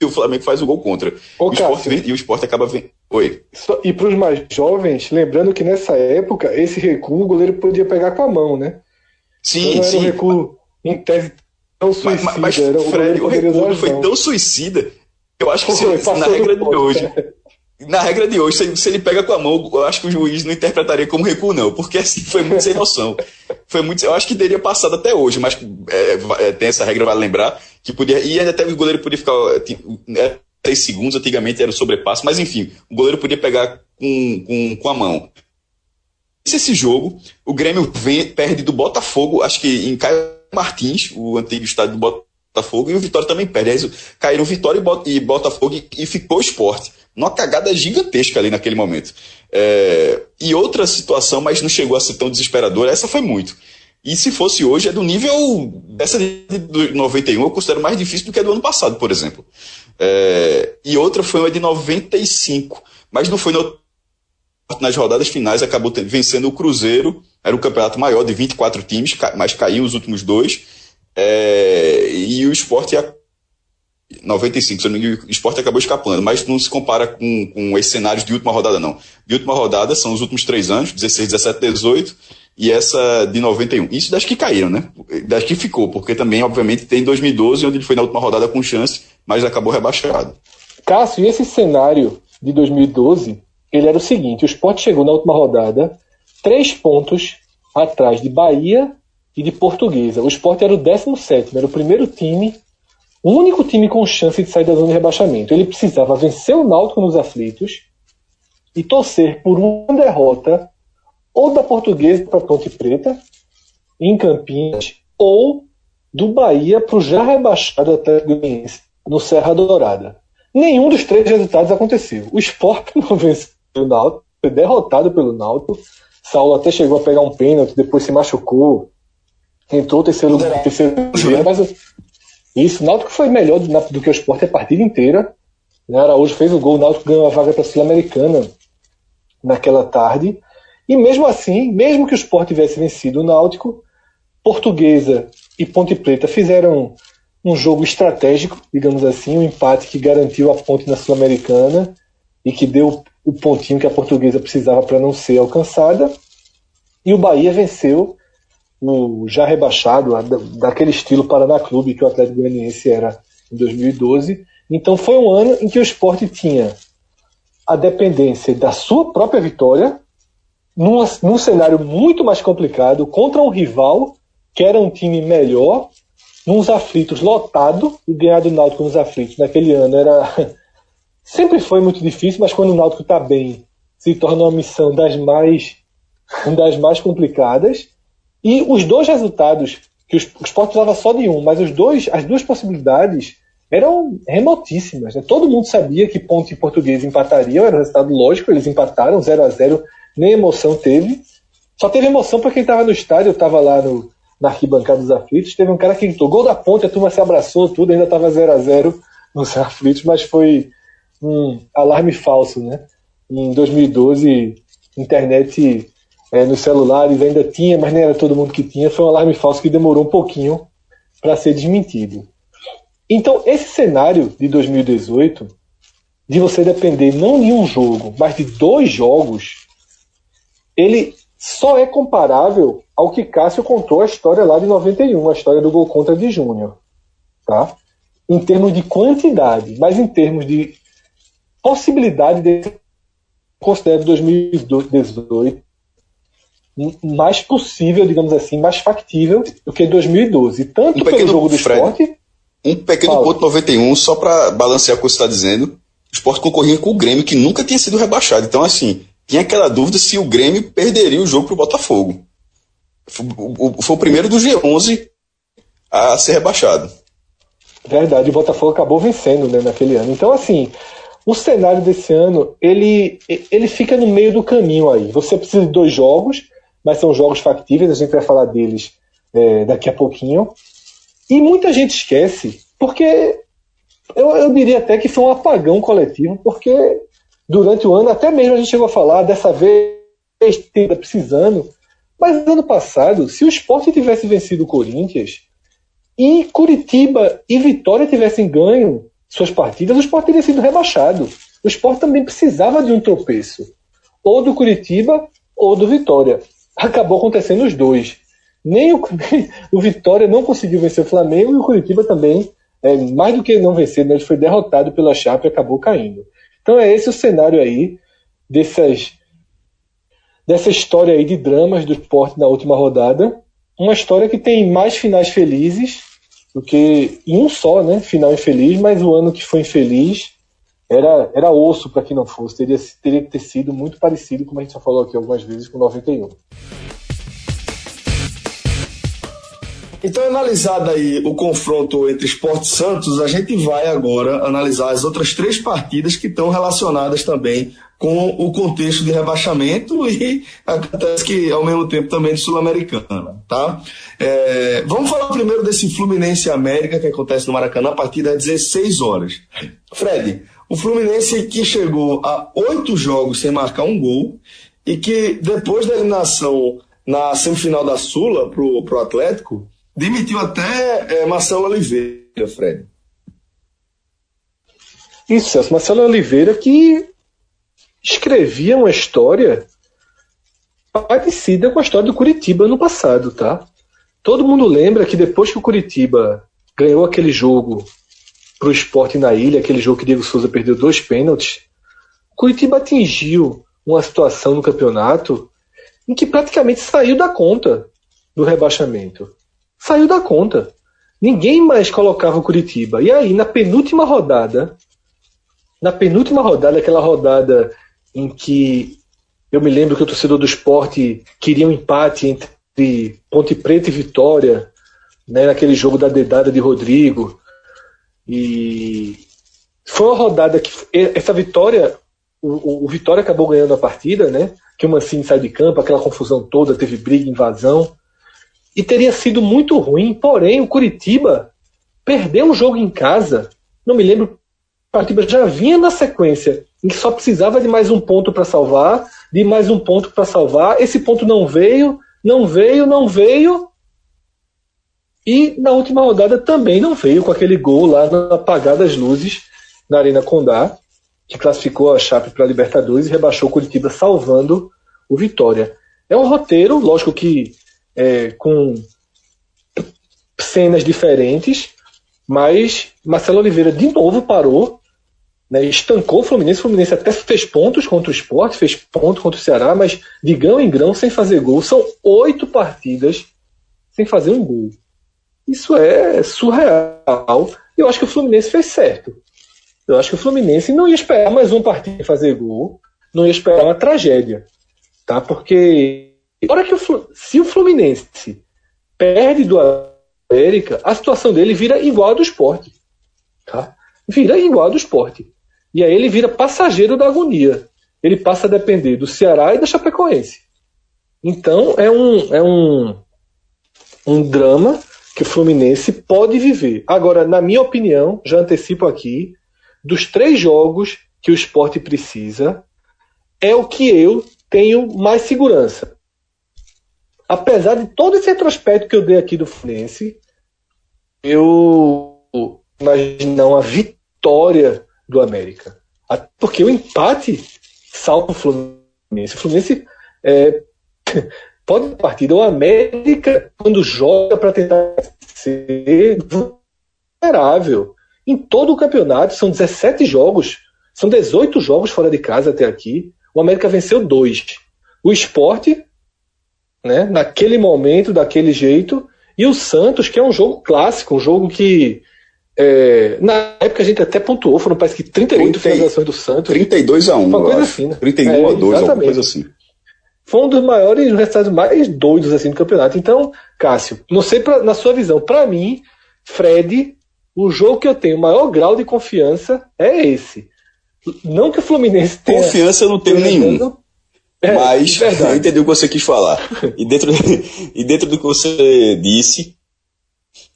o Flamengo faz o gol contra. Ô, o esporte vem, e o esporte acaba vendo. Oi. E para os mais jovens, lembrando que nessa época, esse recuo o goleiro podia pegar com a mão, né? Sim, então, sim. Era um recuo em teve tão suicida. Mas, mas Fred, o, o recuo foi tão suicida eu acho que se, na regra de hoje. Na regra de hoje, se, se, ele pega com a mão, eu acho que o juiz não interpretaria como recuo, não, porque assim foi muito sem noção. Foi muito, eu acho que teria passado até hoje, mas é, é, tem essa regra, vale lembrar, que podia. E até o goleiro podia ficar. Três segundos, antigamente era o sobrepasso, mas enfim, o goleiro podia pegar com, com, com a mão. Esse jogo, o Grêmio vem, perde do Botafogo, acho que em Caio Martins, o antigo estádio do Botafogo, e o Vitória também perde. Aí caíram Vitória e Botafogo e, e ficou o esporte. Uma cagada gigantesca ali naquele momento. É, e outra situação, mas não chegou a ser tão desesperadora, essa foi muito. E se fosse hoje, é do nível dessa de 91, eu considero mais difícil do que a do ano passado, por exemplo. É, e outra foi uma de 95, mas não foi no, nas rodadas finais, acabou vencendo o Cruzeiro, era o campeonato maior de 24 times, mas caiu os últimos dois. É, e o esporte 95, se não me engano, o esporte acabou escapando, mas não se compara com, com esses cenários de última rodada, não. De última rodada são os últimos três anos, 16, 17, 18, e essa de 91. Isso das que caíram, né? Das que ficou, porque também, obviamente, tem 2012, onde ele foi na última rodada com chance, mas acabou rebaixado. Cássio, e esse cenário de 2012, ele era o seguinte: o esporte chegou na última rodada três pontos atrás de Bahia e de Portuguesa. O esporte era o 17, era o primeiro time o único time com chance de sair da zona de rebaixamento. Ele precisava vencer o Náutico nos aflitos e torcer por uma derrota ou da Portuguesa para Ponte Preta, em Campinas, ou do Bahia para o já rebaixado Atlético Goianiense, no Serra Dourada. Nenhum dos três resultados aconteceu. O Sport não venceu o Náutico, foi derrotado pelo Náutico. Saulo até chegou a pegar um pênalti, depois se machucou, entrou terceiro, terceiro dia, mas isso, o Náutico foi melhor do, do que o Sport a partida inteira. Né? Araújo fez o gol, o Náutico ganhou a vaga para a Sul-Americana naquela tarde. E mesmo assim, mesmo que o Sport tivesse vencido o Náutico, Portuguesa e Ponte Preta fizeram um jogo estratégico, digamos assim, um empate que garantiu a ponte na Sul-Americana e que deu o pontinho que a Portuguesa precisava para não ser alcançada. E o Bahia venceu o já rebaixado, daquele estilo Paraná Clube que o Atlético Goianiense era em 2012. Então foi um ano em que o esporte tinha a dependência da sua própria vitória, num, num cenário muito mais complicado, contra um rival que era um time melhor, nos aflitos lotado, e ganhar do Náutico nos aflitos naquele ano era. Sempre foi muito difícil, mas quando o Náutico está bem, se torna uma missão das mais, das mais complicadas. E os dois resultados, que o esporte precisava só de um, mas os dois, as duas possibilidades eram remotíssimas. Né? Todo mundo sabia que Ponte e Português empatariam, era um resultado lógico, eles empataram 0 a 0 nem emoção teve. Só teve emoção para quem estava no estádio, eu estava lá no, na arquibancada dos aflitos, teve um cara que gritou gol da Ponte, a turma se abraçou, tudo, ainda estava 0 a 0 nos aflitos, mas foi um alarme falso, né? Em 2012, internet é, nos celulares ainda tinha, mas nem era todo mundo que tinha, foi um alarme falso que demorou um pouquinho para ser desmentido. Então, esse cenário de 2018, de você depender não de um jogo, mas de dois jogos, ele só é comparável ao que Cássio contou a história lá de 91, a história do gol contra de Júnior. Tá? Em termos de quantidade, mas em termos de possibilidade de considero 2018 mais possível, digamos assim, mais factível do que 2012. Tanto um pelo jogo do Fred, esporte. Um pequeno fala. ponto 91, só para balancear o que você está dizendo. O esporte concorria com o Grêmio, que nunca tinha sido rebaixado. Então, assim, tinha aquela dúvida se o Grêmio perderia o jogo para o Botafogo. Foi, o, primeiro do G11 a ser rebaixado. Verdade, o Botafogo acabou vencendo né, naquele ano. Então, assim, o cenário desse ano, ele, ele fica no meio do caminho aí. Você precisa de dois jogos, mas são jogos factíveis, a gente vai falar deles é, daqui a pouquinho. E muita gente esquece, porque eu, eu diria até que foi um apagão coletivo, porque durante o ano, até mesmo a gente chegou a falar, dessa vez precisando. Mas ano passado, se o esporte tivesse vencido o Corinthians e Curitiba e Vitória tivessem ganho suas partidas, o esporte teria sido rebaixado. O esporte também precisava de um tropeço, ou do Curitiba ou do Vitória. Acabou acontecendo os dois. Nem o, o Vitória não conseguiu vencer o Flamengo e o Curitiba também, é, mais do que não vencer, né, ele foi derrotado pela Chape e acabou caindo. Então é esse o cenário aí dessas, dessa história aí de dramas do esporte na última rodada. Uma história que tem mais finais felizes do que em um só, né? Final infeliz, mas o ano que foi infeliz era, era osso para que não fosse. Teria, teria que ter sido muito parecido, como a gente já falou aqui algumas vezes, com 91. Então, analisado aí o confronto entre Esporte Santos, a gente vai agora analisar as outras três partidas que estão relacionadas também com o contexto de rebaixamento e acontece que ao mesmo tempo também de Sul-Americana, tá? É, vamos falar primeiro desse Fluminense América que acontece no Maracanã a partir das 16 horas. Fred, o Fluminense que chegou a oito jogos sem marcar um gol e que depois da eliminação na semifinal da Sula pro, pro Atlético Demitiu até é, Marcelo Oliveira, Fred. Isso. Marcelo Oliveira que escrevia uma história parecida com a história do Curitiba no passado, tá? Todo mundo lembra que depois que o Curitiba ganhou aquele jogo para o esporte na ilha, aquele jogo que Diego Souza perdeu dois pênaltis, o Curitiba atingiu uma situação no campeonato em que praticamente saiu da conta do rebaixamento saiu da conta. Ninguém mais colocava o Curitiba. E aí, na penúltima rodada, na penúltima rodada, aquela rodada em que eu me lembro que o torcedor do esporte queria um empate entre Ponte Preta e Vitória, né, naquele jogo da dedada de Rodrigo. E foi uma rodada que essa vitória, o, o Vitória acabou ganhando a partida, né? Que o Mancini sai de campo, aquela confusão toda, teve briga, invasão e teria sido muito ruim. Porém, o Curitiba perdeu um jogo em casa. Não me lembro. O Curitiba já vinha na sequência em que só precisava de mais um ponto para salvar, de mais um ponto para salvar. Esse ponto não veio, não veio, não veio. E na última rodada também não veio com aquele gol lá na apagada das luzes na Arena Condá, que classificou a Chape para a Libertadores e rebaixou o Curitiba salvando o Vitória. É um roteiro, lógico que é, com cenas diferentes, mas Marcelo Oliveira de novo parou, né, estancou o Fluminense. O Fluminense até fez pontos contra o esporte, fez pontos contra o Ceará, mas de grão em grão sem fazer gol. São oito partidas sem fazer um gol. Isso é surreal. Eu acho que o Fluminense fez certo. Eu acho que o Fluminense não ia esperar mais um partido fazer gol. não ia esperar uma tragédia, tá? Porque hora que o, se o Fluminense perde do América, a situação dele vira igual a do esporte. Tá? Vira igual a do esporte. E aí ele vira passageiro da agonia. Ele passa a depender do Ceará e da Chapecoense. Então é um, é um, um drama que o Fluminense pode viver. Agora, na minha opinião, já antecipo aqui, dos três jogos que o esporte precisa, é o que eu tenho mais segurança. Apesar de todo esse retrospecto que eu dei aqui do Fluminense, eu imagino uma vitória do América. Porque o empate salva o Fluminense. O Fluminense é, pode partida. O América, quando joga para tentar ser vulnerável. Em todo o campeonato, são 17 jogos, são 18 jogos fora de casa até aqui. O América venceu dois. O esporte, né, naquele momento, daquele jeito, e o Santos, que é um jogo clássico, um jogo que é, na época a gente até pontuou, foram parece que 38 finalizações do Santos. 32 a 1, uma coisa assim, né? 31 é, a 2, alguma coisa assim. Foi um dos maiores resultados mais doidos assim do campeonato. Então, Cássio, não sei pra, na sua visão, para mim, Fred, o jogo que eu tenho maior grau de confiança é esse. Não que o Fluminense tenha. Confiança eu não tenho nenhum. É, mas é eu entendi o que você quis falar. E dentro, e dentro do que você disse,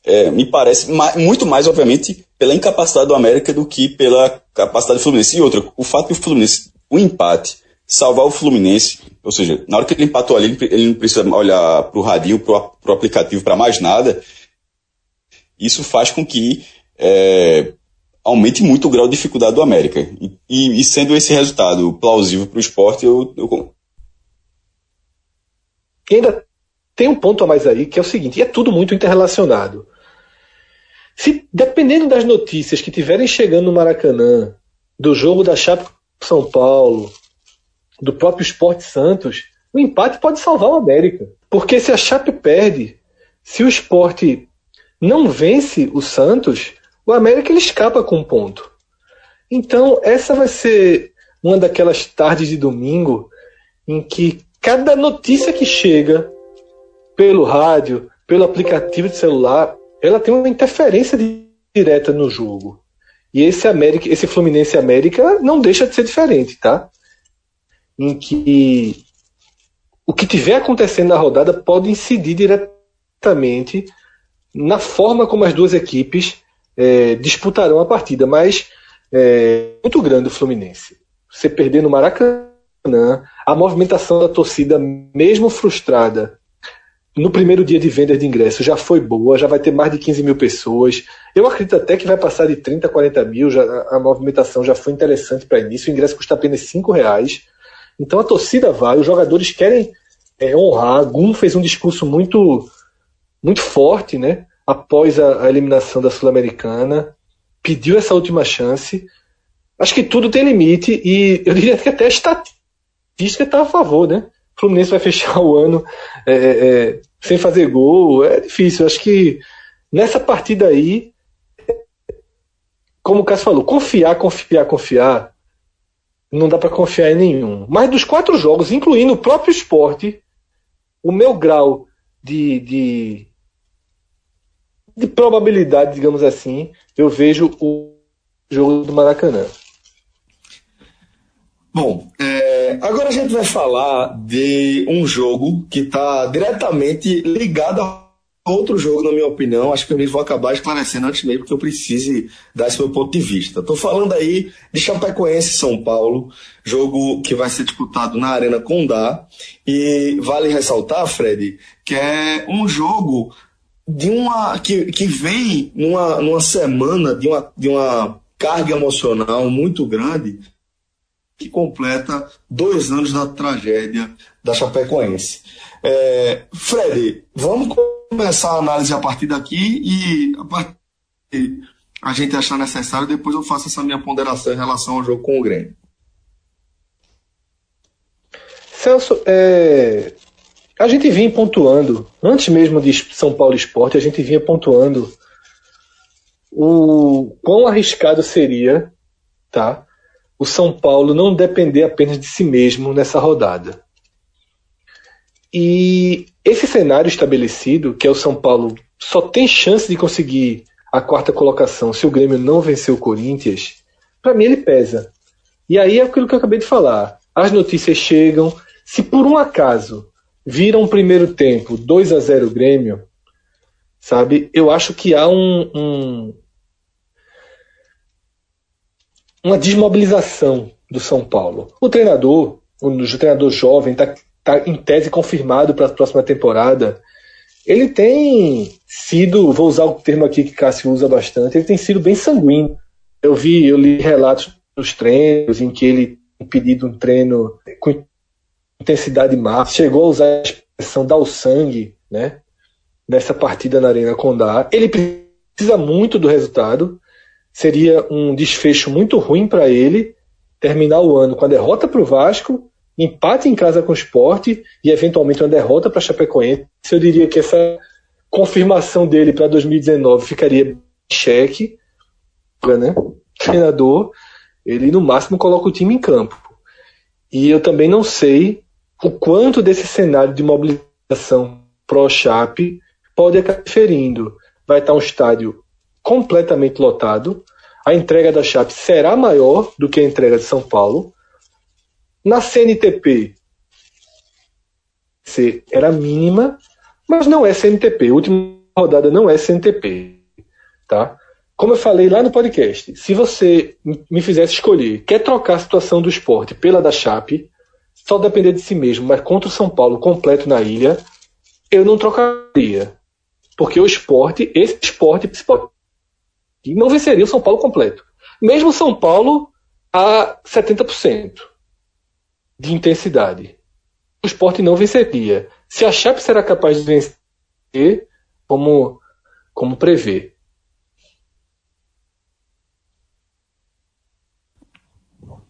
é, me parece muito mais, obviamente, pela incapacidade do América do que pela capacidade do Fluminense. E outra, o fato que o Fluminense, o empate, salvar o Fluminense, ou seja, na hora que ele empatou ali, ele não precisa olhar para o radinho, para o aplicativo, para mais nada. Isso faz com que é, aumente muito o grau de dificuldade do América. E, e, e sendo esse resultado plausível para o esporte, eu, eu... E ainda tem um ponto a mais aí, que é o seguinte, e é tudo muito interrelacionado. Se, dependendo das notícias que tiverem chegando no Maracanã, do jogo da Chape São Paulo, do próprio Esporte Santos, o empate pode salvar o América. Porque se a Chape perde, se o esporte não vence o Santos, o América ele escapa com um ponto. Então, essa vai ser uma daquelas tardes de domingo em que cada notícia que chega pelo rádio, pelo aplicativo de celular, ela tem uma interferência direta no jogo. E esse América, esse Fluminense América não deixa de ser diferente, tá? Em que o que tiver acontecendo na rodada pode incidir diretamente na forma como as duas equipes é, disputarão a partida, mas é muito grande o Fluminense. Você perder no Maracanã, a movimentação da torcida, mesmo frustrada, no primeiro dia de venda de ingressos já foi boa, já vai ter mais de 15 mil pessoas. Eu acredito até que vai passar de 30 40 mil, já, a movimentação já foi interessante para início. O ingresso custa apenas 5 reais. Então a torcida vai, os jogadores querem é, honrar. Gum fez um discurso muito, muito forte né, após a, a eliminação da Sul-Americana, pediu essa última chance. Acho que tudo tem limite e eu diria que até a estatística está a favor, né? O Fluminense vai fechar o ano é, é, sem fazer gol, é difícil. Acho que nessa partida aí, como o Cássio falou, confiar, confiar, confiar, não dá para confiar em nenhum. Mas dos quatro jogos, incluindo o próprio esporte, o meu grau de, de, de probabilidade, digamos assim, eu vejo o jogo do Maracanã. Bom, é, agora a gente vai falar de um jogo que está diretamente ligado a outro jogo, na minha opinião. Acho que eu vou acabar esclarecendo antes mesmo, porque eu precise dar esse meu ponto de vista. Estou falando aí de Chapecoense São Paulo, jogo que vai ser disputado na Arena Condá. E vale ressaltar, Fred, que é um jogo de uma que, que vem numa, numa semana de uma, de uma carga emocional muito grande que completa dois anos da tragédia da Chapecoense. É, Fred, vamos começar a análise a partir daqui e a partir a gente achar necessário, depois eu faço essa minha ponderação em relação ao jogo com o Grêmio. Celso, é, a gente vinha pontuando, antes mesmo de São Paulo Esporte, a gente vinha pontuando o quão arriscado seria tá, o São Paulo não depender apenas de si mesmo nessa rodada. E esse cenário estabelecido, que é o São Paulo só tem chance de conseguir a quarta colocação se o Grêmio não vencer o Corinthians, para mim ele pesa. E aí é aquilo que eu acabei de falar. As notícias chegam, se por um acaso viram um primeiro tempo 2 a 0 Grêmio, sabe? Eu acho que há um, um uma desmobilização do São Paulo. O treinador, o, treinador jovem, está tá em tese confirmado para a próxima temporada. Ele tem sido, vou usar o termo aqui que Cássio usa bastante, ele tem sido bem sanguíneo. Eu vi, eu li relatos dos treinos em que ele pedido um treino com intensidade máxima, chegou a usar a expressão dar o sangue, né? Nessa partida na Arena Condá. Ele precisa muito do resultado. Seria um desfecho muito ruim para ele terminar o ano com a derrota para o Vasco, empate em casa com o Sport e eventualmente uma derrota para Chapecoense. Eu diria que essa confirmação dele para 2019 ficaria em xeque, né? Treinador, ele no máximo coloca o time em campo. E eu também não sei o quanto desse cenário de mobilização pró-Chape pode acabar ferindo. Vai estar um estádio completamente lotado. A entrega da Chape será maior do que a entrega de São Paulo. Na CNTP era mínima, mas não é CNTP. A última rodada não é CNTP, tá? Como eu falei lá no podcast, se você me fizesse escolher, quer trocar a situação do esporte pela da Chape, só depender de si mesmo, mas contra o São Paulo completo na ilha, eu não trocaria. Porque o esporte, esse esporte não venceria o São Paulo completo. Mesmo São Paulo a 70% de intensidade. O esporte não venceria. Se a Chape será capaz de vencer, como, como prevê.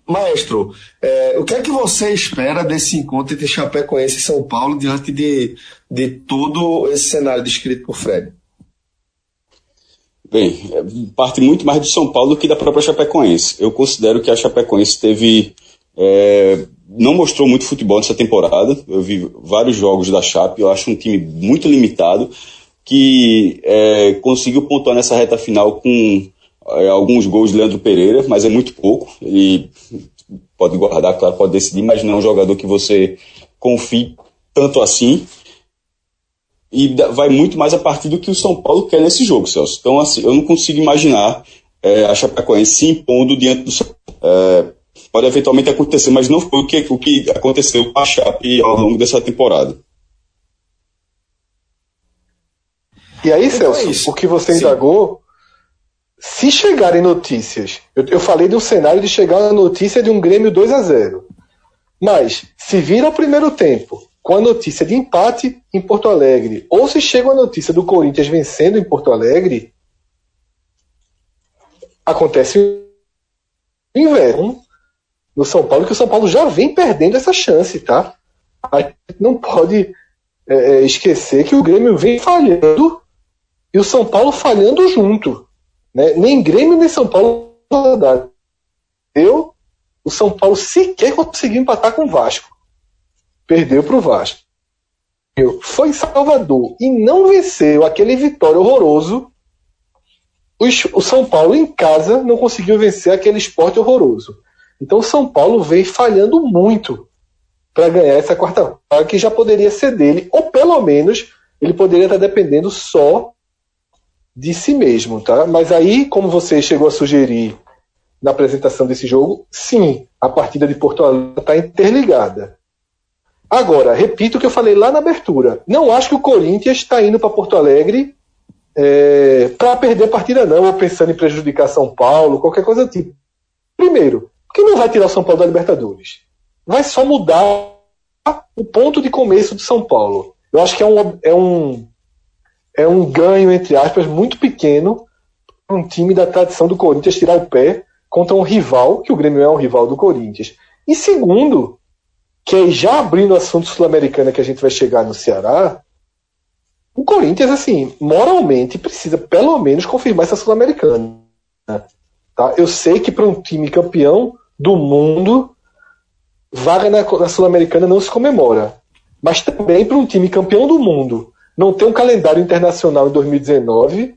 Maestro, é, o que é que você espera desse encontro entre Chapecoense e São Paulo diante de, de todo esse cenário descrito por Fred? Bem, é, parte muito mais do São Paulo do que da própria Chapecoense. Eu considero que a Chapecoense teve. É, não mostrou muito futebol nessa temporada. Eu vi vários jogos da Chape, eu acho um time muito limitado, que é, conseguiu pontuar nessa reta final com é, alguns gols de Leandro Pereira, mas é muito pouco. Ele pode guardar, claro, pode decidir, mas não é um jogador que você confie tanto assim. E vai muito mais a partir do que o São Paulo quer nesse jogo, Celso. Então, assim, eu não consigo imaginar é, a Chapecoense se impondo diante do São é, Pode eventualmente acontecer, mas não foi o que, o que aconteceu com a Chape ao longo dessa temporada. E aí, então Celso, é o que você Sim. indagou se chegarem notícias, eu, eu, falei de um cenário de chegar na notícia de um Grêmio 2 a 0 mas se vir ao primeiro tempo com a notícia de empate em Porto Alegre, ou se chega a notícia do Corinthians vencendo em Porto Alegre, acontece o inverno no São Paulo, que o São Paulo já vem perdendo essa chance, tá? A gente não pode é, é esquecer que o Grêmio vem falhando e o São Paulo falhando junto. Né? Nem Grêmio nem São Paulo eu o São Paulo sequer conseguiu empatar com o Vasco. Perdeu para o Vasco. Foi em Salvador e não venceu aquele vitória horroroso. O São Paulo em casa não conseguiu vencer aquele esporte horroroso. Então o São Paulo vem falhando muito para ganhar essa quarta vaga que já poderia ser dele, ou pelo menos ele poderia estar dependendo só de si mesmo, tá? Mas aí, como você chegou a sugerir na apresentação desse jogo, sim, a partida de Porto Alegre está interligada. Agora, repito o que eu falei lá na abertura. Não acho que o Corinthians está indo para Porto Alegre é, para perder a partida, não, ou pensando em prejudicar São Paulo, qualquer coisa do tipo. Primeiro, porque não vai tirar o São Paulo da Libertadores. Vai só mudar o ponto de começo de São Paulo. Eu acho que é um, é um é um ganho, entre aspas, muito pequeno para um time da tradição do Corinthians tirar o pé contra um rival, que o Grêmio é um rival do Corinthians. E segundo, que aí já abrindo o assunto sul-americano que a gente vai chegar no Ceará, o Corinthians, assim, moralmente precisa pelo menos confirmar essa sul-americana. Tá? Eu sei que para um time campeão do mundo, vaga na, na Sul-Americana não se comemora. Mas também para um time campeão do mundo não ter um calendário internacional em 2019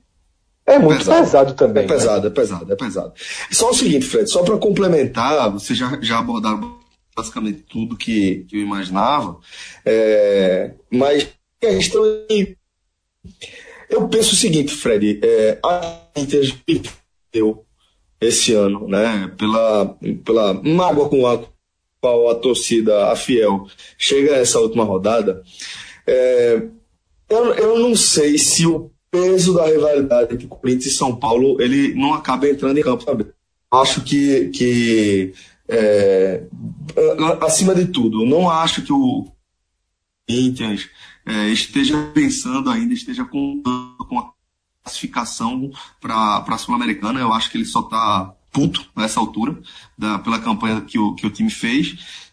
é muito pesado, pesado também. É né? pesado, né? é pesado, é pesado. Só o seguinte, Fred, só para complementar, você já, já abordaram basicamente tudo que, que eu imaginava, é, mas a questão é eu penso o seguinte, Fred, é, a Inter perdeu esse ano, né, pela, pela mágoa com a qual a torcida, a fiel, chega essa última rodada, é, eu, eu não sei se o peso da rivalidade entre Corinthians e São Paulo ele não acaba entrando em campo também. Acho que, que é, acima de tudo, não acho que o Corinthians é, esteja pensando ainda, esteja contando com a classificação para a Sul-Americana. Eu acho que ele só está puto nessa altura, da, pela campanha que o, que o time fez.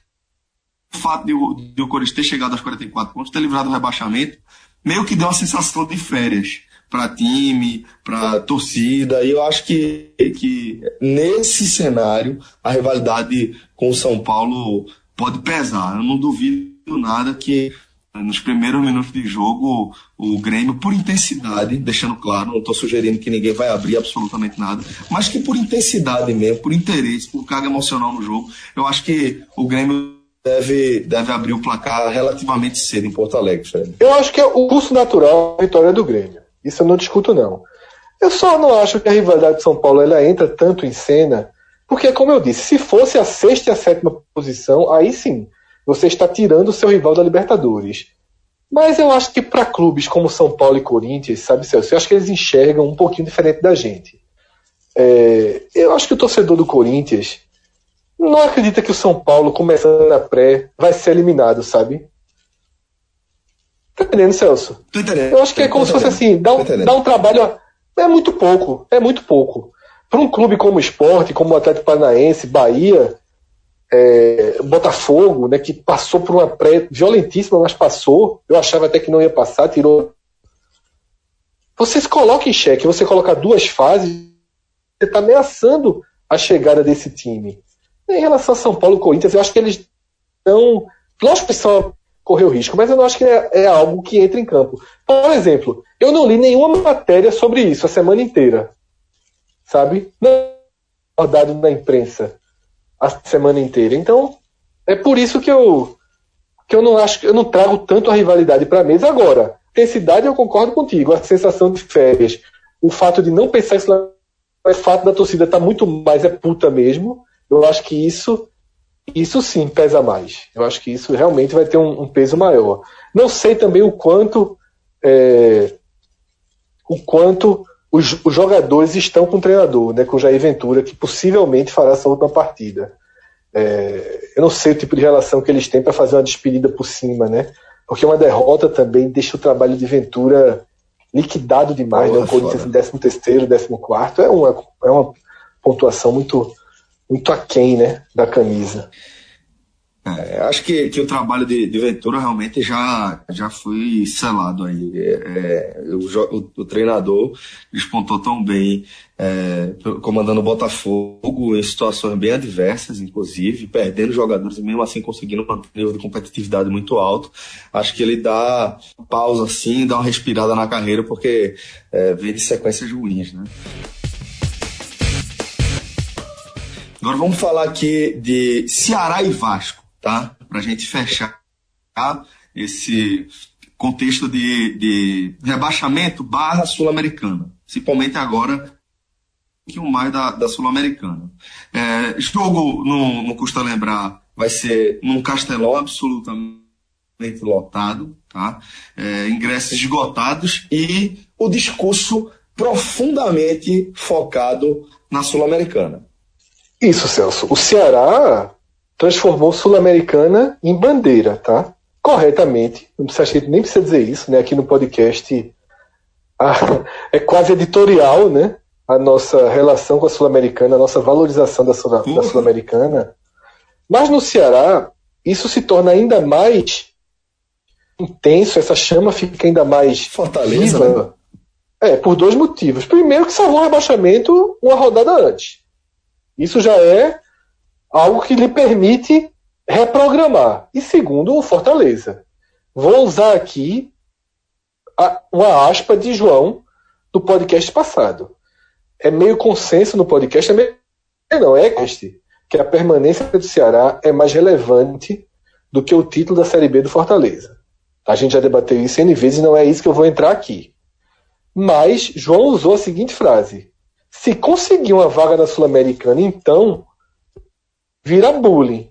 O fato de o, de o Corinthians ter chegado aos 44 pontos, ter livrado o rebaixamento, meio que deu uma sensação de férias para time, para torcida. E eu acho que, que nesse cenário a rivalidade com o São Paulo pode pesar. Eu não duvido nada que nos primeiros minutos de jogo, o Grêmio, por intensidade, deixando claro, não estou sugerindo que ninguém vai abrir absolutamente nada, mas que por intensidade mesmo, por interesse, por carga emocional no jogo, eu acho que o Grêmio deve, deve abrir o placar relativamente cedo em Porto Alegre, Fred. Eu acho que é o curso natural a vitória do Grêmio. Isso eu não discuto, não. Eu só não acho que a rivalidade de São Paulo ela entra tanto em cena, porque, como eu disse, se fosse a sexta e a sétima posição, aí sim, você está tirando o seu rival da Libertadores. Mas eu acho que para clubes como São Paulo e Corinthians, sabe, Celso, eu acho que eles enxergam um pouquinho diferente da gente. É, eu acho que o torcedor do Corinthians não acredita que o São Paulo, começando na pré, vai ser eliminado, sabe? Tá entendendo, Celso? Tô entendendo. Eu acho que é como se fosse assim, dá um, dá um trabalho. É muito pouco, é muito pouco. Para um clube como o Esporte, como o Atlético Paranaense, Bahia, é, Botafogo, né, que passou por uma pré violentíssima, mas passou. Eu achava até que não ia passar, tirou. Você se coloca em xeque, você coloca duas fases, você está ameaçando a chegada desse time. Em relação a São Paulo e Corinthians, eu acho que eles não. Lógico que só correu risco, mas eu não acho que é, é algo que entra em campo. Por exemplo, eu não li nenhuma matéria sobre isso a semana inteira. Sabe? Não rodado na imprensa a semana inteira. Então, é por isso que eu que eu não acho, eu não trago tanto a rivalidade para a mesa agora. Intensidade eu concordo contigo, a sensação de férias, o fato de não pensar isso, o fato da torcida estar tá muito mais é puta mesmo. Eu acho que isso isso sim pesa mais. Eu acho que isso realmente vai ter um, um peso maior. Não sei também o quanto é, o quanto os, os, jogadores estão com o treinador, né, com o Jair Ventura, que possivelmente fará essa última partida. É, eu não sei o tipo de relação que eles têm para fazer uma despedida por cima, né? Porque uma derrota também deixa o trabalho de Ventura liquidado demais, né? O Corinthians em 13 terceiro, 14 quarto é uma, é uma pontuação muito muito aquém, né, da camisa. É, acho que, que o trabalho de, de Ventura realmente já, já foi selado aí. É, é o, o, o, treinador despontou tão bem, é, comandando o Botafogo em situações bem adversas, inclusive, perdendo jogadores e mesmo assim conseguindo manter um nível de competitividade muito alto. Acho que ele dá pausa assim, dá uma respirada na carreira, porque é, vem de sequências ruins, né? Agora vamos falar aqui de Ceará e Vasco tá? Para a gente fechar esse contexto de, de rebaixamento barra sul-americana, principalmente agora um pouquinho mais da, da sul-americana. É, jogo, não, não custa lembrar, vai ser num castelão absolutamente lotado, tá? É, ingressos esgotados e o discurso profundamente focado na sul-americana. Isso, Celso. O Ceará transformou Sul-Americana em bandeira, tá? Corretamente. Não precisa, gente nem precisa dizer isso, né? Aqui no podcast a, é quase editorial, né? A nossa relação com a Sul-Americana, a nossa valorização da, da Sul-Americana. Mas no Ceará, isso se torna ainda mais intenso, essa chama fica ainda mais Fortaleza, viva. Né? É, por dois motivos. Primeiro que salvou o rebaixamento uma rodada antes. Isso já é algo que lhe permite reprogramar. E segundo, o Fortaleza. Vou usar aqui a, uma aspa de João do podcast passado. É meio consenso no podcast, é meio, não, é este, que a permanência do Ceará é mais relevante do que o título da Série B do Fortaleza. A gente já debateu isso N vezes, não é isso que eu vou entrar aqui. Mas João usou a seguinte frase: se conseguir uma vaga na Sul-Americana, então vira bullying.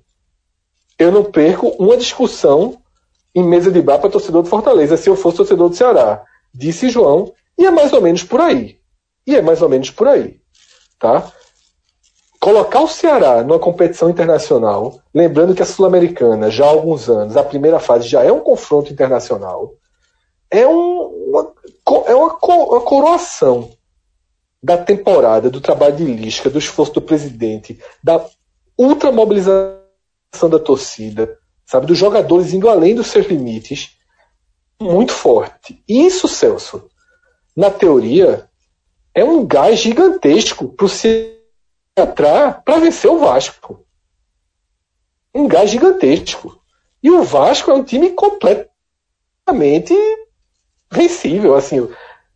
Eu não perco uma discussão em mesa de bar para torcedor do Fortaleza se eu fosse torcedor do Ceará, disse João, e é mais ou menos por aí. E é mais ou menos por aí, tá? Colocar o Ceará numa competição internacional, lembrando que a Sul-Americana, já há alguns anos, a primeira fase já é um confronto internacional, é, um, uma, é uma, uma coroação da temporada, do trabalho de Lisca, do esforço do presidente, da ultramobilização da torcida, sabe, dos jogadores indo além dos seus limites, muito forte. Isso, Celso, na teoria, é um gás gigantesco para o Ceará para vencer o Vasco. Um gás gigantesco. E o Vasco é um time completamente vencível. Assim,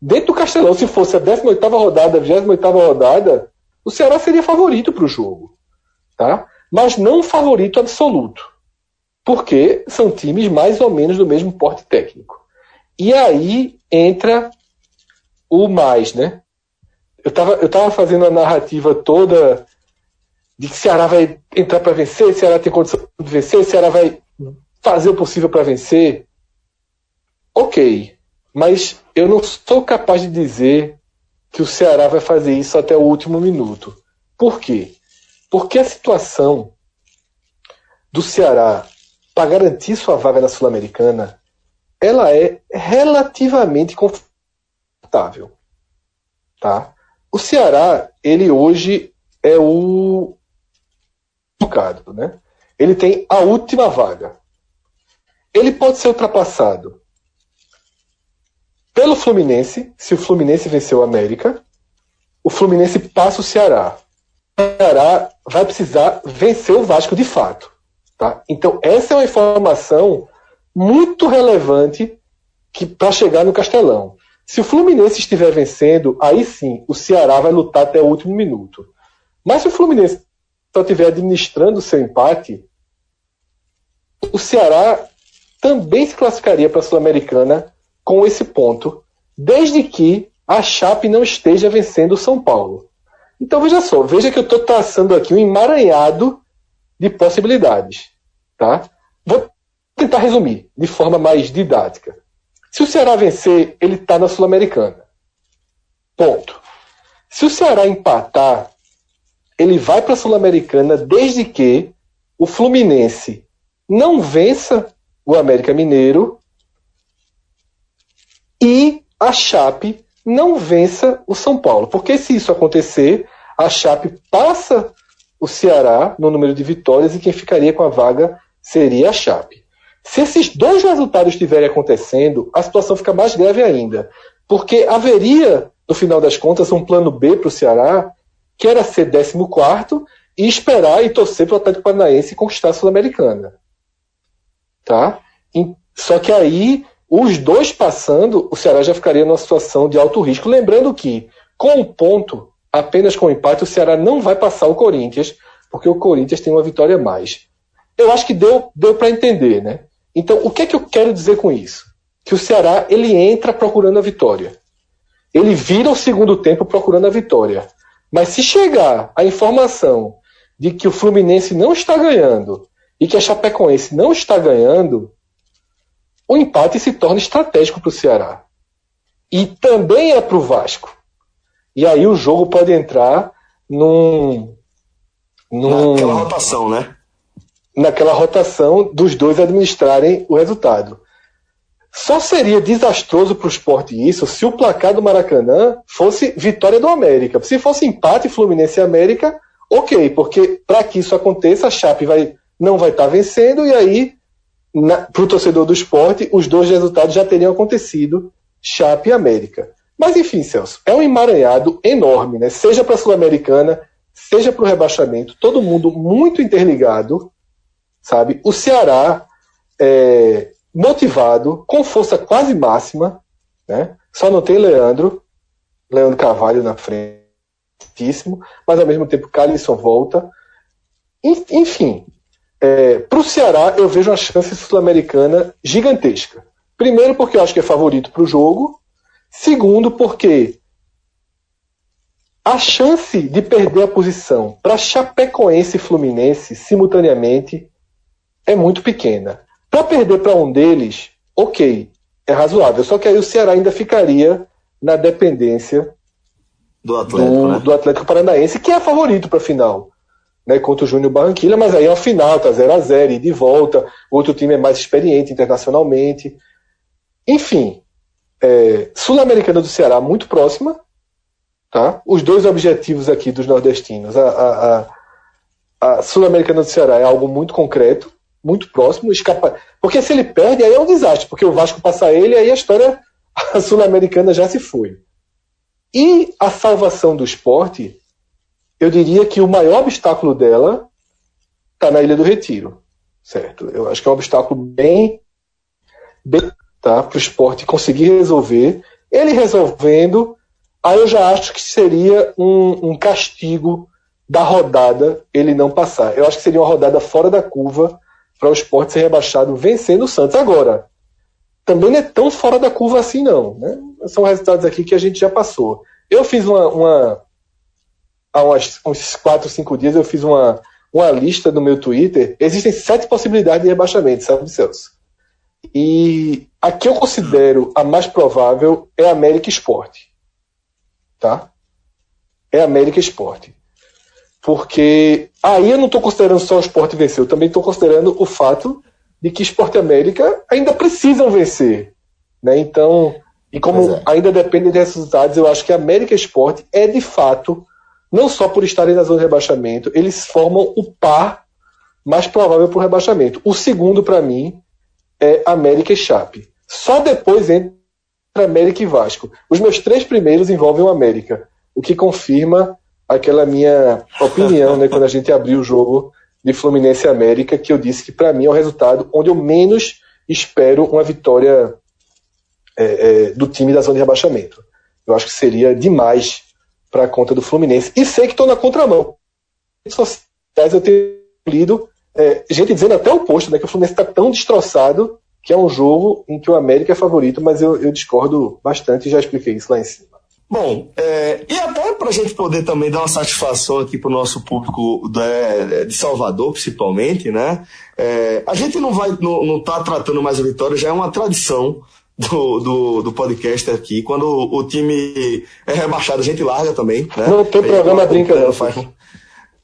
dentro do Castelão, se fosse a 18 rodada, a 28 rodada, o Ceará seria favorito para o jogo. Tá? Mas não favorito absoluto. Porque são times mais ou menos do mesmo porte técnico. E aí entra o mais, né? Eu estava eu tava fazendo a narrativa toda de que Ceará vai entrar para vencer, Ceará tem condição de vencer, Ceará vai fazer o possível para vencer. Ok, mas eu não sou capaz de dizer que o Ceará vai fazer isso até o último minuto. Por quê? Porque a situação do Ceará para garantir sua vaga na Sul-Americana, ela é relativamente confortável, tá? O Ceará, ele hoje é o bocado, né? Ele tem a última vaga. Ele pode ser ultrapassado pelo Fluminense, se o Fluminense venceu o América, o Fluminense passa o Ceará. O Ceará vai precisar vencer o Vasco de fato. Tá? Então, essa é uma informação muito relevante para chegar no Castelão. Se o Fluminense estiver vencendo, aí sim, o Ceará vai lutar até o último minuto. Mas se o Fluminense só estiver administrando o seu empate, o Ceará também se classificaria para a Sul-Americana com esse ponto, desde que a Chape não esteja vencendo o São Paulo. Então veja só, veja que eu estou traçando aqui um emaranhado de possibilidades. Tá? Vou tentar resumir de forma mais didática. Se o Ceará vencer, ele está na Sul-Americana. Ponto. Se o Ceará empatar, ele vai para a Sul-Americana desde que o Fluminense não vença o América Mineiro e a Chape não vença o São Paulo. Porque se isso acontecer, a Chape passa o Ceará no número de vitórias e quem ficaria com a vaga seria a Chape. Se esses dois resultados estiverem acontecendo, a situação fica mais grave ainda. Porque haveria, no final das contas, um plano B para o Ceará, que era ser 14 e esperar e torcer para o Atlético Paranaense conquistar a Sul-Americana. Tá? Só que aí os dois passando, o Ceará já ficaria numa situação de alto risco. Lembrando que, com um ponto, apenas com um empate, o Ceará não vai passar o Corinthians, porque o Corinthians tem uma vitória a mais. Eu acho que deu, deu para entender, né? Então, o que é que eu quero dizer com isso? Que o Ceará ele entra procurando a vitória. Ele vira o segundo tempo procurando a vitória. Mas se chegar a informação de que o Fluminense não está ganhando e que a Chapecoense não está ganhando, o empate se torna estratégico para o Ceará. E também é para o Vasco. E aí o jogo pode entrar num. num naquela rotação, né? Naquela rotação dos dois administrarem o resultado. Só seria desastroso para o esporte isso se o placar do Maracanã fosse vitória do América. Se fosse empate Fluminense e América, ok, porque para que isso aconteça, a Chape vai, não vai estar tá vencendo e aí para o torcedor do esporte, os dois resultados já teriam acontecido, Chape e América. Mas enfim, Celso, é um emaranhado enorme, né? seja para a Sul-Americana, seja para o rebaixamento, todo mundo muito interligado, sabe? O Ceará é, motivado, com força quase máxima, né? Só não tem Leandro, Leandro Carvalho na frente, mas ao mesmo tempo Calisson volta. Enfim, é, para o Ceará eu vejo uma chance sul-americana gigantesca. Primeiro porque eu acho que é favorito para o jogo. Segundo porque a chance de perder a posição para Chapecoense e Fluminense simultaneamente é muito pequena. Para perder para um deles, ok, é razoável. Só que aí o Ceará ainda ficaria na dependência do Atlético, do, né? do Atlético Paranaense, que é favorito para a final. Né, contra o Júnior Barranquilla, mas aí é uma final, tá 0 a 0 e de volta, outro time é mais experiente internacionalmente. Enfim, é, Sul-Americana do Ceará muito próxima, tá? Os dois objetivos aqui dos nordestinos, a, a, a, a Sul-Americana do Ceará é algo muito concreto, muito próximo, escapa... porque se ele perde aí é um desastre, porque o Vasco passa ele aí a história sul-americana já se foi. E a salvação do esporte, eu diria que o maior obstáculo dela está na Ilha do Retiro, certo? Eu acho que é um obstáculo bem, bem tá, para o esporte conseguir resolver. Ele resolvendo, aí eu já acho que seria um, um castigo da rodada ele não passar. Eu acho que seria uma rodada fora da curva para o esporte ser rebaixado vencendo o Santos. Agora, também não é tão fora da curva assim, não. Né? São resultados aqui que a gente já passou. Eu fiz uma. uma há umas, uns 4, 5 dias, eu fiz uma, uma lista no meu Twitter. Existem sete possibilidades de rebaixamento, sabe, Celso? E a que eu considero a mais provável é América Esporte. Tá? É América Esporte. Porque aí eu não estou considerando só o esporte vencer, eu também estou considerando o fato de que Esporte América ainda precisam vencer. Né? Então, e como é. ainda dependem desses resultados, eu acho que a América Esporte é de fato, não só por estarem na zona de rebaixamento, eles formam o par mais provável para o rebaixamento. O segundo, para mim, é América e Chape. Só depois entra América e Vasco. Os meus três primeiros envolvem o América, o que confirma aquela minha opinião, né, quando a gente abriu o jogo de Fluminense América, que eu disse que para mim é o resultado onde eu menos espero uma vitória é, é, do time da zona de rebaixamento. Eu acho que seria demais para a conta do Fluminense. E sei que estou na contramão. Nas sociais eu tenho lido é, gente dizendo até o oposto, né, que o Fluminense está tão destroçado que é um jogo em que o América é favorito, mas eu, eu discordo bastante e já expliquei isso lá em cima. Bom, é, e até para a gente poder também dar uma satisfação aqui para o nosso público de, de, Salvador, principalmente, né? É, a gente não vai, não, não tá tratando mais a vitória, já é uma tradição do, do, do podcast aqui. Quando o, o, time é rebaixado, a gente larga também, né? Não tem programa brinca, não. Faz,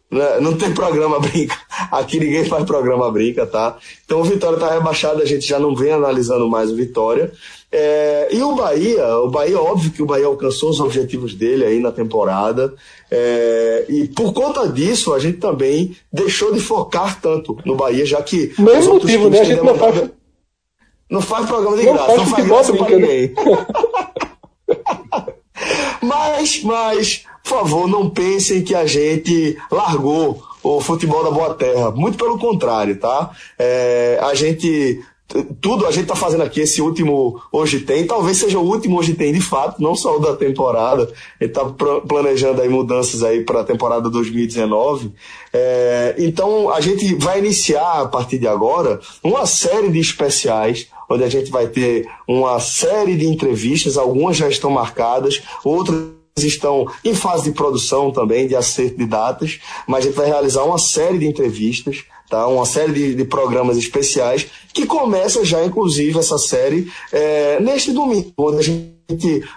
né, não tem programa brinca. Aqui ninguém faz programa brinca, tá? Então o Vitória está rebaixado, a gente já não vem analisando mais o Vitória. É, e o Bahia, o Bahia, óbvio que o Bahia alcançou os objetivos dele aí na temporada. É, e por conta disso, a gente também deixou de focar tanto no Bahia, já que. Mesmo motivo, né? A gente não faz. Não faz programa de não graça, faz não faz graça pra né? ninguém. mas, mas, por favor, não pensem que a gente largou o futebol da Boa Terra. Muito pelo contrário, tá? É, a gente tudo a gente está fazendo aqui, esse último Hoje Tem, talvez seja o último Hoje Tem de fato, não só o da temporada. Ele está planejando aí mudanças aí para a temporada 2019. É, então a gente vai iniciar a partir de agora uma série de especiais onde a gente vai ter uma série de entrevistas, algumas já estão marcadas, outras estão em fase de produção também, de acerto de datas, mas a gente vai realizar uma série de entrevistas tá? uma série de, de, programas especiais que começa já, inclusive, essa série é, neste domingo, onde a gente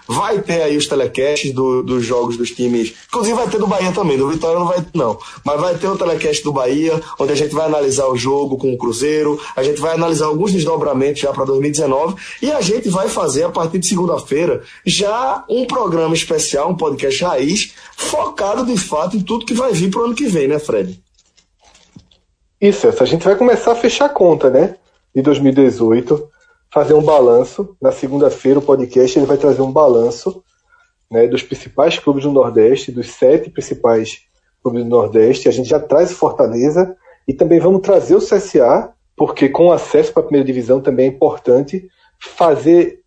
vai ter aí os telecasts do, dos jogos dos times. Inclusive vai ter do Bahia também, do Vitória não vai não. Mas vai ter o telecast do Bahia, onde a gente vai analisar o jogo com o Cruzeiro, a gente vai analisar alguns desdobramentos já para 2019 e a gente vai fazer a partir de segunda-feira já um programa especial, um podcast raiz, focado de fato em tudo que vai vir para o ano que vem, né, Fred? Isso, a gente vai começar a fechar a conta, né? De 2018, fazer um balanço. Na segunda-feira, o podcast ele vai trazer um balanço né, dos principais clubes do Nordeste, dos sete principais clubes do Nordeste. A gente já traz Fortaleza e também vamos trazer o CSA, porque com acesso para a primeira divisão também é importante fazer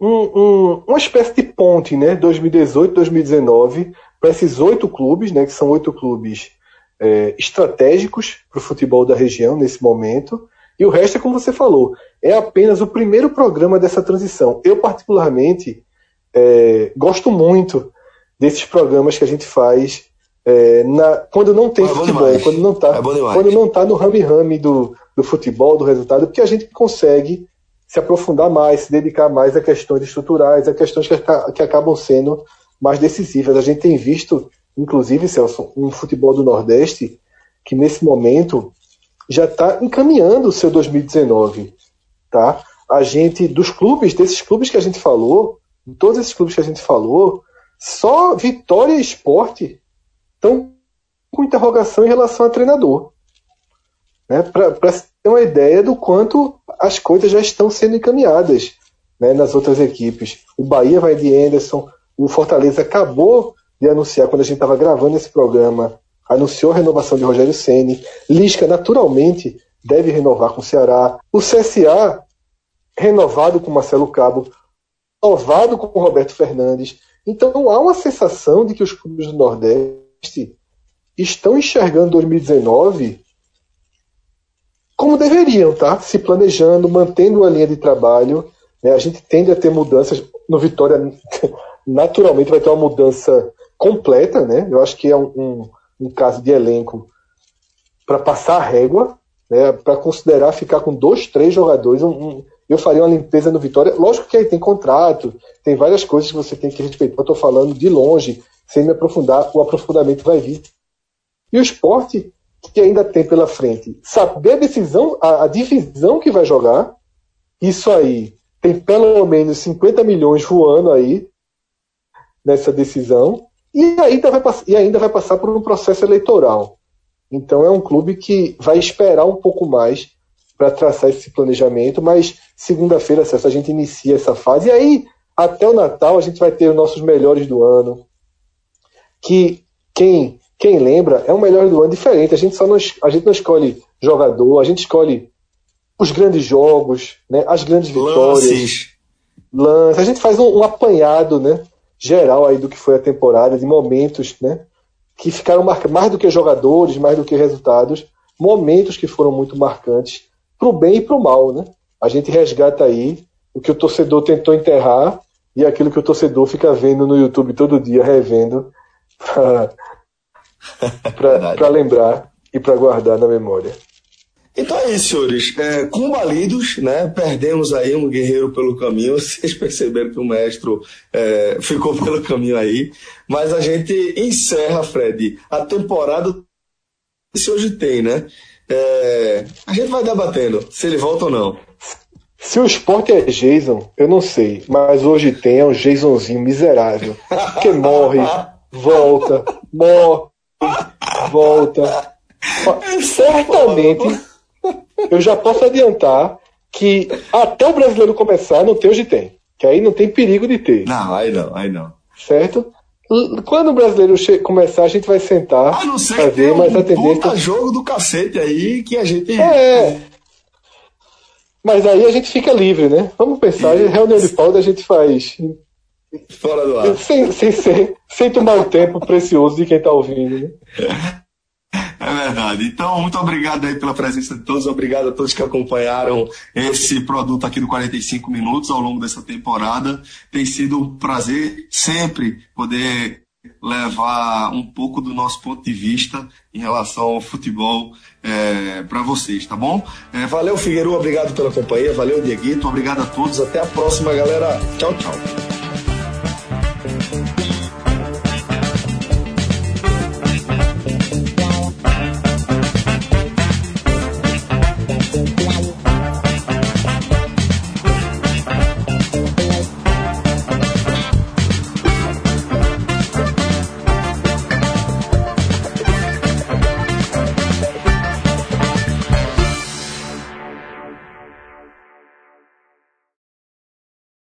um, um, uma espécie de ponte, né? 2018, 2019, para esses oito clubes, né? Que são oito clubes é, estratégicos para o futebol da região nesse momento. E o resto é como você falou, é apenas o primeiro programa dessa transição. Eu, particularmente, é, gosto muito desses programas que a gente faz é, na, quando não tem é futebol, quando não está é quando não tá no rame-rame do, do futebol, do resultado, porque a gente consegue se aprofundar mais, se dedicar mais a questões estruturais, a questões que, que acabam sendo mais decisivas. A gente tem visto, inclusive, Celso, um futebol do Nordeste que nesse momento já está encaminhando o seu 2019, tá? A gente dos clubes, desses clubes que a gente falou, todos esses clubes que a gente falou, só Vitória e Esporte estão com interrogação em relação a treinador. Né? Para ter uma ideia do quanto as coisas já estão sendo encaminhadas né, nas outras equipes. O Bahia vai de Anderson, o Fortaleza acabou de anunciar, quando a gente estava gravando esse programa, anunciou a renovação de Rogério Ceni. Lisca, naturalmente, deve renovar com o Ceará. O CSA, renovado com Marcelo Cabo, renovado com Roberto Fernandes. Então há uma sensação de que os clubes do Nordeste estão enxergando 2019 como deveriam, tá? Se planejando, mantendo uma linha de trabalho. Né? A gente tende a ter mudanças. No Vitória, naturalmente, vai ter uma mudança completa, né? Eu acho que é um, um, um caso de elenco para passar a régua, né? Para considerar ficar com dois, três jogadores. Um, eu faria uma limpeza no Vitória. Lógico que aí tem contrato, tem várias coisas que você tem que respeitar. Eu estou falando de longe, sem me aprofundar, o aprofundamento vai vir. E o esporte que ainda tem pela frente, saber a decisão, a, a divisão que vai jogar, isso aí tem pelo menos 50 milhões voando aí nessa decisão, e ainda vai, e ainda vai passar por um processo eleitoral. Então é um clube que vai esperar um pouco mais para traçar esse planejamento, mas segunda-feira, a gente inicia essa fase, e aí até o Natal a gente vai ter os nossos melhores do ano, que quem quem lembra, é um melhor do ano diferente. A gente só não, a gente não escolhe jogador, a gente escolhe os grandes jogos, né, as grandes vitórias. Lances. Lance. A gente faz um, um, apanhado né, geral aí do que foi a temporada, de momentos né, que ficaram marcados, mais do que jogadores, mais do que resultados, momentos que foram muito marcantes, para o bem e para o mal. Né? A gente resgata aí o que o torcedor tentou enterrar e aquilo que o torcedor fica vendo no YouTube todo dia, revendo, para lembrar e para guardar na memória. Então é isso, senhores. É, combalidos, né? Perdemos aí um guerreiro pelo caminho. Vocês perceberam que o mestre é, ficou pelo caminho aí. Mas a gente encerra, Fred, a temporada que hoje tem, né? É, a gente vai debatendo se ele volta ou não. Se o esporte é Jason, eu não sei. Mas hoje tem é um Jasonzinho miserável. Que morre, volta, morre volta. Certamente, eu já posso adiantar que até o brasileiro começar não tem hoje tem. Que aí não tem perigo de ter. Não, aí não, aí não. Certo? Quando o brasileiro começar, a gente vai sentar. A não ser pra ver, um a tendência. jogo do cacete aí que a gente. É. Mas aí a gente fica livre, né? Vamos pensar, reunião de pauta a gente faz Fora do ar. Sem, sem, sem, sem tomar o tempo precioso de quem está ouvindo. Né? É verdade. Então, muito obrigado aí pela presença de todos. Obrigado a todos que acompanharam esse produto aqui do 45 Minutos ao longo dessa temporada. Tem sido um prazer sempre poder levar um pouco do nosso ponto de vista em relação ao futebol é, para vocês, tá bom? É, valeu, Figueiredo. Obrigado pela companhia. Valeu, Dieguito. Obrigado a todos. Até a próxima, galera. Tchau, tchau.